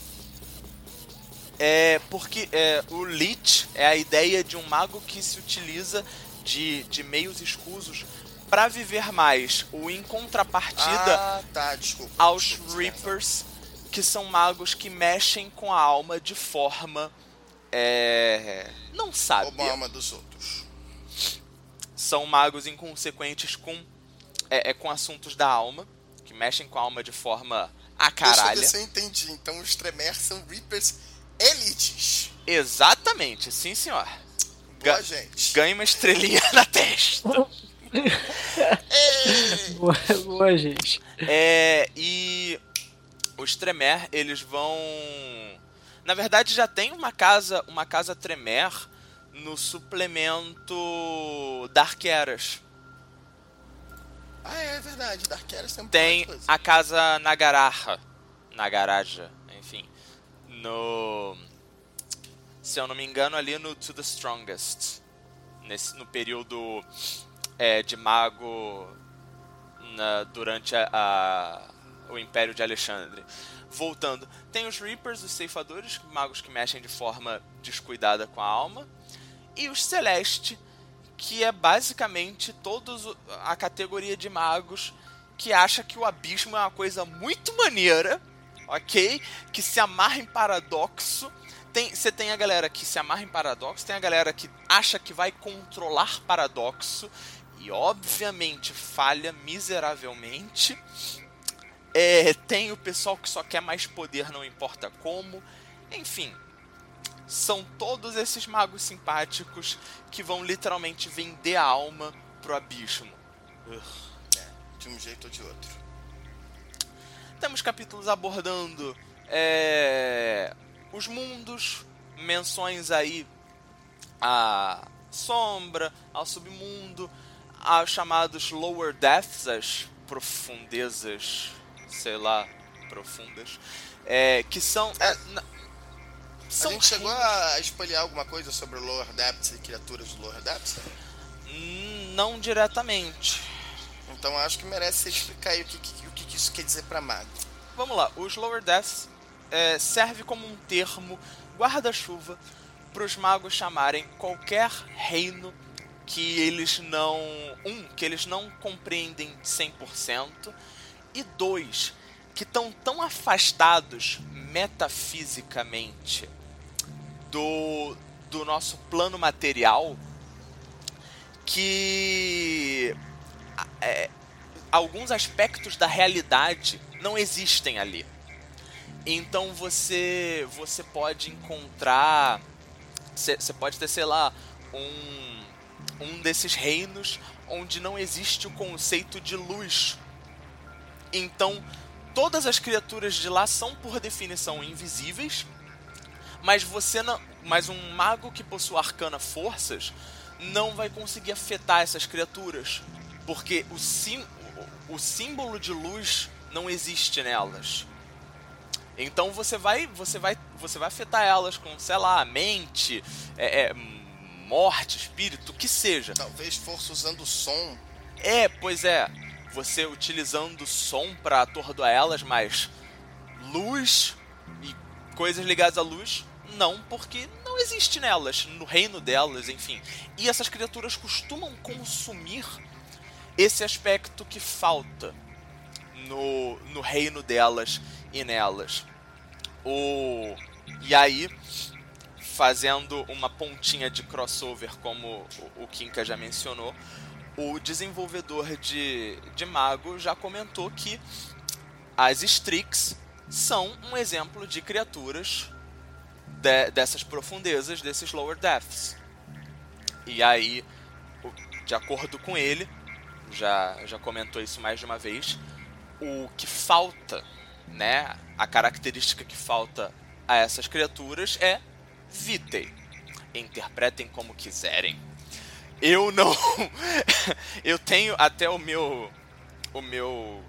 é porque é, o lich é a ideia de um mago que se utiliza de, de meios escusos para viver mais, ou em contrapartida Ah, tá, desculpa. aos desculpa. Reapers, que são magos que mexem com a alma de forma é, não. Roubam a alma dos outros. são magos inconsequentes com é, é, com assuntos da alma, que mexem com a alma de forma a caralho. se eu entendi. Então os Tremere são Reapers elites. Exatamente, sim senhor. Boa, Ga- gente. Ganha uma estrelinha na testa. Boa, boa, gente. É, e os Tremer, eles vão. Na verdade, já tem uma casa, uma casa Tremer no suplemento Dark Eras. Ah, é verdade. Dark Eras tem um Tem coisa. a casa Nagaraja. Nagaraja, enfim. No. Se eu não me engano, ali no To the Strongest. Nesse, no período é, de mago na- durante a, a- o Império de Alexandre. Voltando, tem os Reapers, os ceifadores, magos que mexem de forma descuidada com a alma. E os Celeste, que é basicamente todos a categoria de magos que acha que o abismo é uma coisa muito maneira, ok? Que se amarra em paradoxo. Tem, você tem a galera que se amarra em paradoxo, tem a galera que acha que vai controlar paradoxo e obviamente falha miseravelmente. É, tem o pessoal que só quer mais poder, não importa como. Enfim, são todos esses magos simpáticos que vão literalmente vender a alma pro abismo. Ugh. De um jeito ou de outro. Temos capítulos abordando é, os mundos, menções aí à sombra, ao submundo, aos chamados lower depths, as profundezas, sei lá, profundas, é, que são. É, na- A são gente chegou a espalhar alguma coisa sobre o Lower Depths e criaturas do Lower Depths? Não diretamente. Então acho que merece você explicar aí o que, o que, isso quer dizer pra mago. Vamos lá, os Lower Depths é, serve como um termo guarda-chuva para os magos chamarem qualquer reino que eles não. Um, que eles não compreendem 100%, e dois, que estão tão afastados metafisicamente do, do nosso plano material que é, alguns aspectos da realidade não existem ali. Então você você pode encontrar você pode ter, sei lá, um um desses reinos onde não existe o conceito de luz. Então, todas as criaturas de lá são por definição invisíveis, mas você não, mas um mago que possui arcana forças não vai conseguir afetar essas criaturas, porque o, sim, o, símbolo de luz não existe nelas. Então você vai, você vai, você vai afetar elas com, sei lá, mente, é, é, morte, espírito, o que seja. Talvez força usando som. É, pois é. Você utilizando som para atordoar elas, mas luz e coisas ligadas à luz, não, porque não existe nelas, no reino delas, enfim. E essas criaturas costumam consumir esse aspecto que falta no, no reino delas e nelas. O e aí fazendo uma pontinha de crossover, como o- Kinka já mencionou, o desenvolvedor de, de Mago já comentou que as Strix são um exemplo de criaturas de- dessas profundezas, desses lower depths. E aí, de acordo com ele, já, já comentou isso mais de uma vez, o que falta, né, a característica que falta a essas criaturas é Vitae. Interpretem como quiserem. Eu não. eu tenho até o meu. O meu.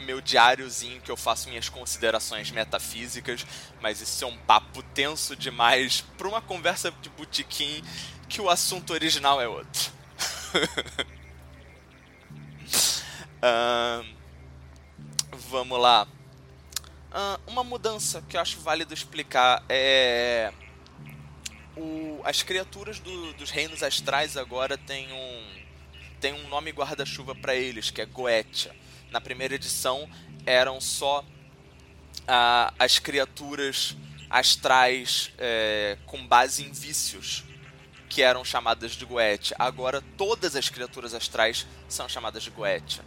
Meu diáriozinho que eu faço minhas considerações metafísicas, mas isso é um papo tenso demais para uma conversa de botequim que o assunto original é outro. Ahn, vamos lá. Ah, uma mudança que eu acho válido explicar é. O, as criaturas do- dos reinos astrais agora têm um, tem um nome guarda-chuva para eles, que é Goetia. Na primeira edição eram só ah, as criaturas astrais é, com base em vícios, que eram chamadas de Goetia. Agora todas as criaturas astrais são chamadas de Goetia.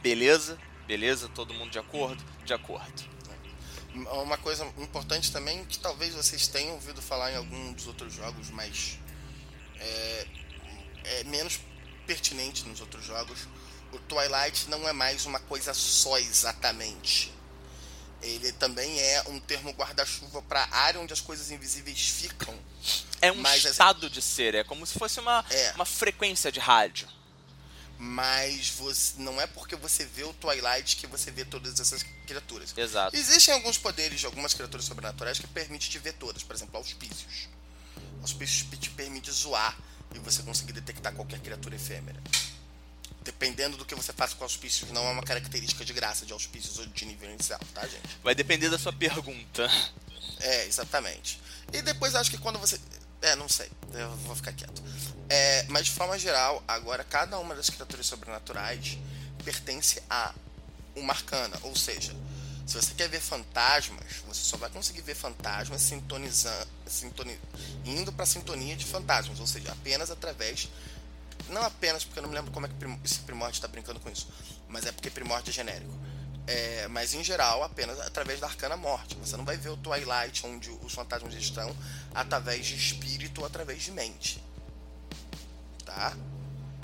Beleza? Beleza? Todo mundo de acordo? De acordo. Uma coisa importante também que talvez vocês tenham ouvido falar em algum dos outros jogos, mas é, é menos pertinente nos outros jogos. O Twilight não é mais uma coisa só exatamente. Ele também é um termo guarda-chuva para a área onde as coisas invisíveis ficam. É um Mas, estado de ser, é como se fosse uma, É. uma frequência de rádio. Mas você, não é porque você vê o Twilight que você vê todas essas criaturas. Exato. Existem alguns poderes de algumas criaturas sobrenaturais que permitem te ver todas, por exemplo, auspícios. Auspícios te permite zoar e você conseguir detectar qualquer criatura efêmera. Dependendo do que você faça com auspícios, não é uma característica de graça de auspícios ou de nível inicial, tá, gente? Vai depender da sua pergunta. É, exatamente. E depois acho que quando você. É, não sei. Eu vou ficar quieto. É, mas de forma geral, agora cada uma das criaturas sobrenaturais pertence a uma arcana. Ou seja, se você quer ver fantasmas, você só vai conseguir ver fantasmas sintonizando, sintoni, indo para sintonia de fantasmas. Ou seja, apenas através. Não apenas porque eu não me lembro como é que esse primórdio está brincando com isso. Mas é porque primórdio é genérico. É, mas em geral, apenas através da arcana morte. Você não vai ver o Twilight, onde os fantasmas estão, através de espírito ou através de mente. Tá?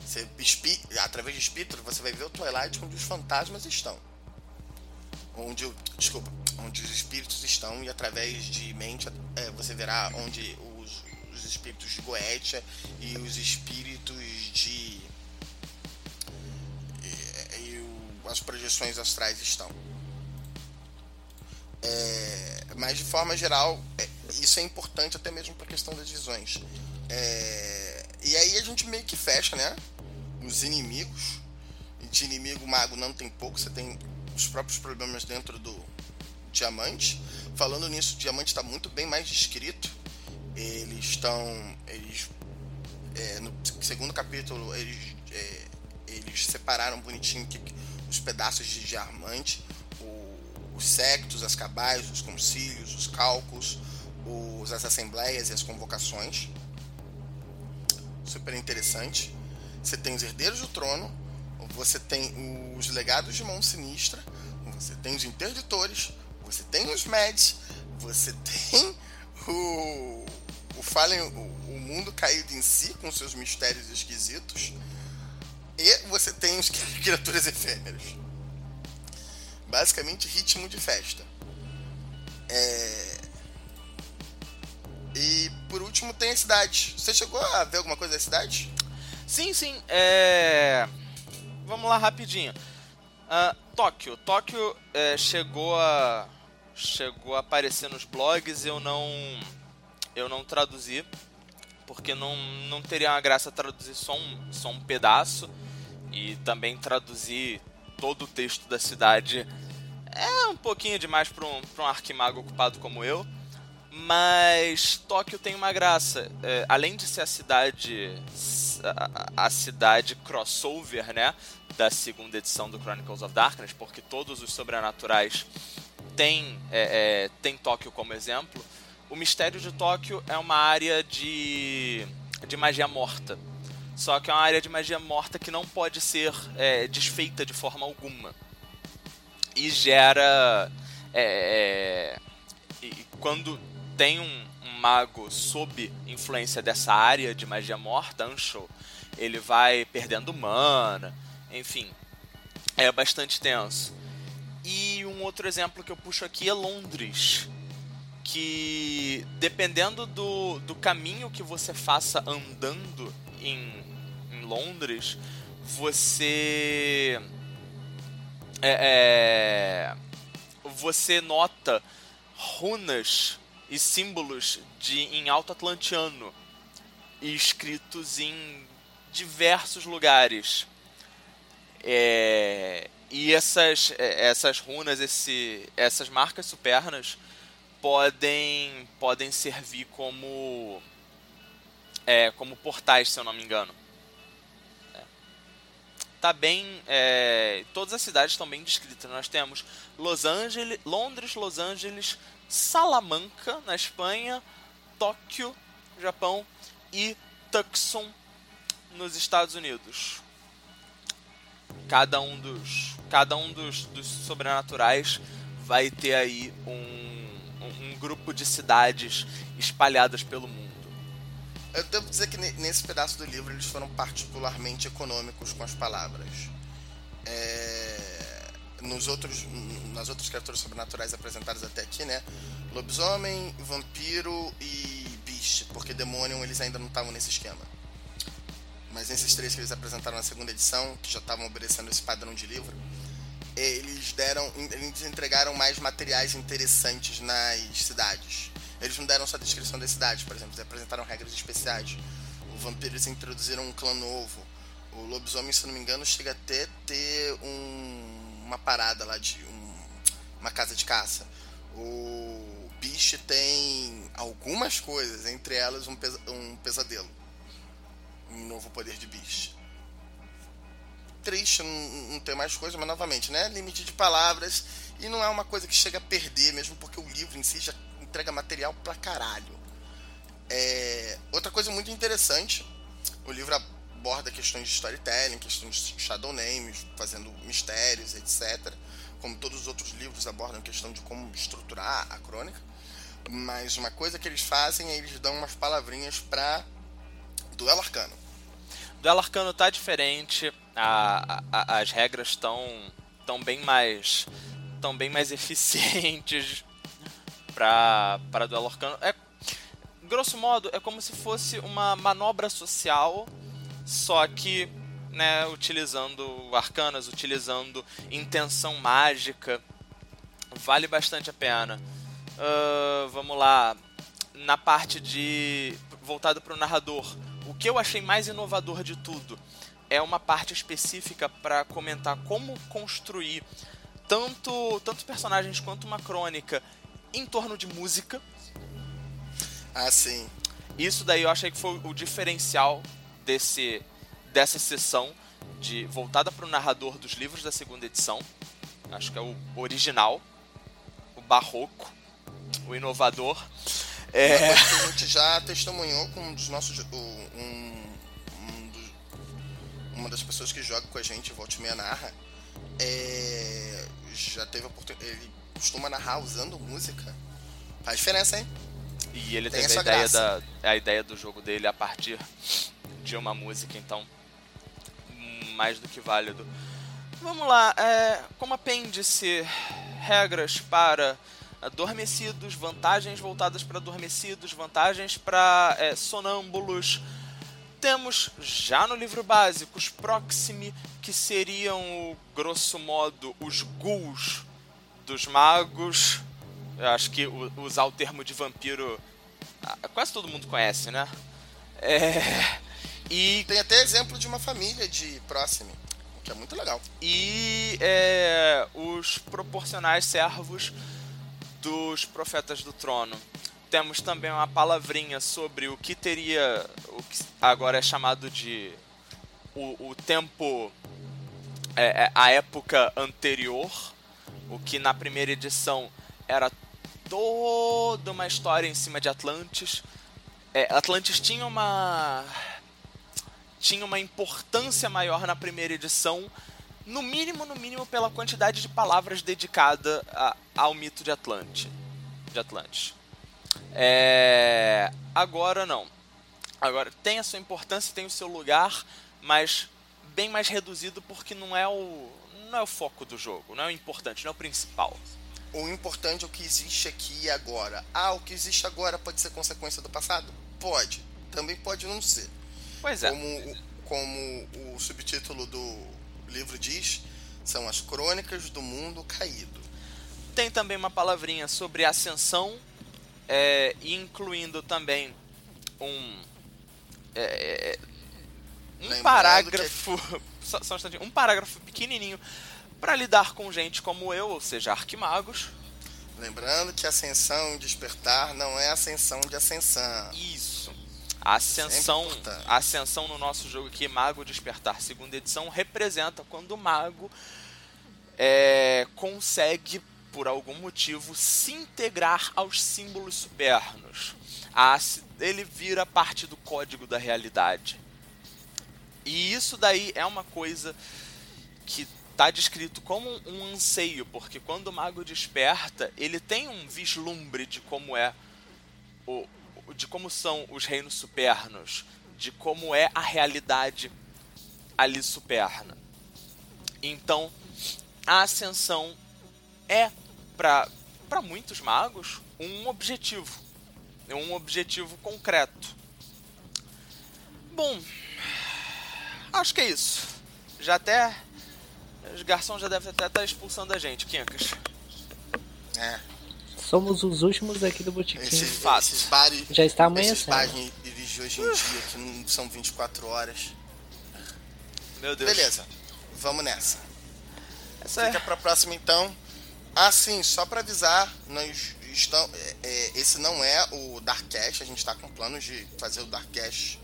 Você, espi- através de espírito, você vai ver o Twilight onde os fantasmas estão. Onde, desculpa, onde os espíritos estão, e através de mente é, você verá onde os, os espíritos de Goetia e os espíritos de. As projeções astrais estão. É, mas de forma geral, é, isso é importante até mesmo para a questão das visões. É, e aí a gente meio que fecha, né? Os inimigos. De inimigo mago não tem pouco, você tem os próprios problemas dentro do diamante. Falando nisso, o diamante está muito bem mais descrito. Eles estão. Eles. É, no segundo capítulo, eles, é, eles separaram bonitinho que, os pedaços de diamante os sectos, as cabais, os concílios, os cálculos, os, as assembleias e as convocações. Super interessante. Você tem os herdeiros do trono, você tem os legados de mão sinistra, você tem os interditores, você tem os meds, você tem o, o Fallen, o, o mundo caído em si com seus mistérios esquisitos, e você tem os criaturas efêmeras. Basicamente, ritmo de festa. É... E por último tem a cidade. Você chegou a ver alguma coisa da cidade? Sim, sim. É... Vamos lá rapidinho. Uh, Tóquio. Tóquio é, chegou a chegou a aparecer nos blogs. Eu não eu não traduzi porque não, não teria uma graça traduzir só um, só um pedaço e também traduzir todo o texto da cidade é um pouquinho demais para um, um arquimago ocupado como eu. Mas Tóquio tem uma graça. É, além de ser a cidade. A, a, cidade crossover, né? Da segunda edição do Chronicles of Darkness, porque todos os sobrenaturais têm, é, é, têm Tóquio como exemplo. O mistério de Tóquio é uma área de, de magia morta. Só que é uma área de magia morta que não pode ser é, desfeita de forma alguma. E gera. É, é e quando tem um, um, mago sob influência dessa área de magia morta, Anshul, ele vai perdendo mana, enfim. É bastante tenso. E um outro exemplo que eu puxo aqui é Londres. Que dependendo do, do caminho que você faça andando em Londres, você. É, é, você nota runas e símbolos de, em alto atlantiano escritos em diversos lugares. É, e essas, é, essas runas, esse, essas marcas supernas podem, podem servir como, é, como portais, se eu não me engano tá bem. É, todas as cidades estão bem descritas. Nós temos Los Angeles, Londres, Los Angeles, Salamanca na Espanha, Tóquio, Japão e Tucson nos Estados Unidos. Cada um dos, cada um dos, dos sobrenaturais vai ter aí um, um, um grupo de cidades espalhadas pelo mundo. Eu devo dizer que nesse pedaço do livro eles foram particularmente econômicos com as palavras. É... Nos outros, nas outras criaturas sobrenaturais apresentadas até aqui, né? Lobisomem, vampiro e bicho, porque demônio eles ainda não estavam nesse esquema. Mas nesses três que eles apresentaram na segunda edição, que já estavam obedecendo esse padrão de livro, eles deram, eles entregaram mais materiais interessantes nas cidades eles não deram só a descrição das cidades, por exemplo, eles apresentaram regras especiais. O vampiro eles introduziram um clã novo. O lobisomem, se não me engano, chega até ter um, uma parada lá de um, uma casa de caça. O bicho tem algumas coisas, entre elas um, pesa um pesadelo. Um novo poder de bicho. Triste, não, tem mais coisa, mas novamente, né? Limite de palavras. E não é uma coisa que chega a perder, mesmo porque o livro em si já entrega material pra caralho. É... Outra coisa muito interessante, o livro aborda questões de storytelling, questões de shadow names, fazendo mistérios, etc. Como todos os outros livros abordam a questão de como estruturar a crônica. Mas uma coisa que eles fazem é eles dão umas palavrinhas pra duelo arcano. Duelo arcano tá diferente, a, a, as regras estão tão bem mais tão bem mais eficientes para para duelo arcano. É grosso modo é como se fosse uma manobra social, só que né, utilizando arcanas, utilizando intenção mágica. Vale bastante a pena. Uh, vamos lá. Na parte de. voltado para o narrador. O que eu achei mais inovador de tudo é uma parte específica para comentar como construir tanto, tanto personagens quanto uma crônica em torno de música. Ah, sim. Isso daí eu achei que foi o diferencial desse, dessa sessão de voltada para o narrador dos livros da segunda edição. Acho que é o original, o barroco, o inovador. É... a gente já testemunhou com um dos nossos. Um, um dos, uma das pessoas que joga com a gente, Volte Meia Narra. É, já teve oportunidade. Ele costuma narrar usando música. Faz diferença, hein? E ele Tem teve a ideia, da, a ideia do jogo dele a partir de uma música, então mais do que válido. Vamos lá, é, como apêndice, regras para adormecidos, vantagens voltadas para adormecidos, vantagens para é, sonâmbulos. Temos já no livro básico os Proximi, que seriam, grosso modo, os ghouls dos magos. Eu acho que usar o termo de vampiro ah, quase todo mundo conhece, né? É. E... Tem até exemplo de uma família de próximo, que é muito legal. E é, os proporcionais servos dos profetas do trono. Temos também uma palavrinha sobre o que teria, o que agora é chamado de o, o tempo, é, é, a época anterior, o que na primeira edição era toda uma história em cima de Atlantis. É, Atlantis tinha uma tinha uma importância maior na primeira edição, no mínimo, no mínimo pela quantidade de palavras dedicada a, ao mito de Atlante, de Atlantis. É, agora não. Agora tem a sua importância, tem o seu lugar, mas bem mais reduzido porque não é o não é o foco do jogo, não é o importante, não é o principal. O importante é o que existe aqui e agora. Ah, o que existe agora pode ser consequência do passado? Pode. Também pode não ser. Pois é. Como, como o subtítulo do livro diz, são as crônicas do mundo caído. Tem também uma palavrinha sobre ascensão, é, incluindo também um. É, um parágrafo. Que... Só, só um, um parágrafo pequenininho para lidar com gente como eu, ou seja, arquimagos. Lembrando que ascensão e despertar não é ascensão de ascensão. Isso. A ascensão, a ascensão no nosso jogo aqui, Mago Despertar, segunda edição, representa quando o mago é, consegue, por algum motivo, se integrar aos símbolos supernos. A, ele vira parte do código da realidade. E isso daí é uma coisa que está descrito como um anseio, porque quando o mago desperta, ele tem um vislumbre de como é o, de como são os reinos supernos, de como é a realidade ali superna. Então, a ascensão é para para muitos magos um objetivo, é um objetivo concreto. Bom, acho que é isso. Já até os garçons já devem até estar expulsando a gente, Quincas. É. Somos os últimos aqui do botequim. Esse, esses bares, já está amanhecendo. Esses bares de hoje em dia que não são 24 horas. Meu Deus. Beleza, vamos nessa. Essa Fica é. pra próxima então. Ah, sim, só para avisar, nós estamos, é, é, esse não é o Darkcast, a gente está com planos de fazer o Darkcast.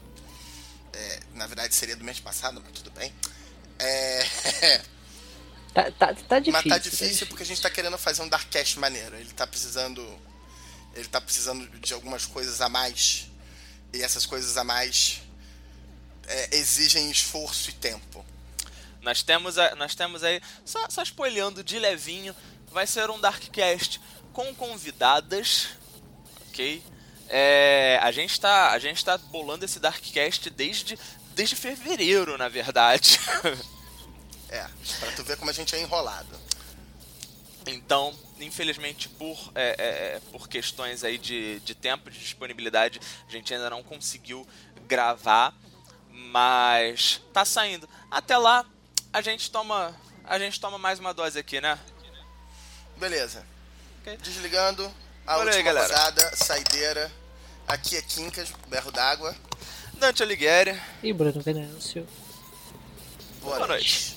É, na verdade seria do mês passado, mas tudo bem. É, Tá, tá, tá difícil. Mas tá difícil porque a gente tá querendo fazer um Darkcast maneiro. Ele tá precisando. Ele tá precisando de algumas coisas a mais. E essas coisas a mais é, exigem esforço e tempo. Nós temos, a, nós temos aí, só, só de levinho, vai ser um Darkcast com convidadas, ok? É, a gente está a gente tá bolando esse Darkcast desde, desde fevereiro, na verdade. É, pra tu ver como a gente é enrolado. Então, infelizmente, por, é, é, é, por questões aí de, de tempo, de disponibilidade, a gente ainda não conseguiu gravar. Mas tá saindo. Até lá, a gente toma. A gente toma mais uma dose aqui, né? Beleza. Ok. Desligando a Olha aí, última galera. rodada, saideira. Aqui é Quincas, berro d'água. Dante Alighieri. E Bruno Venâncio. Boa, Boa noite. noite.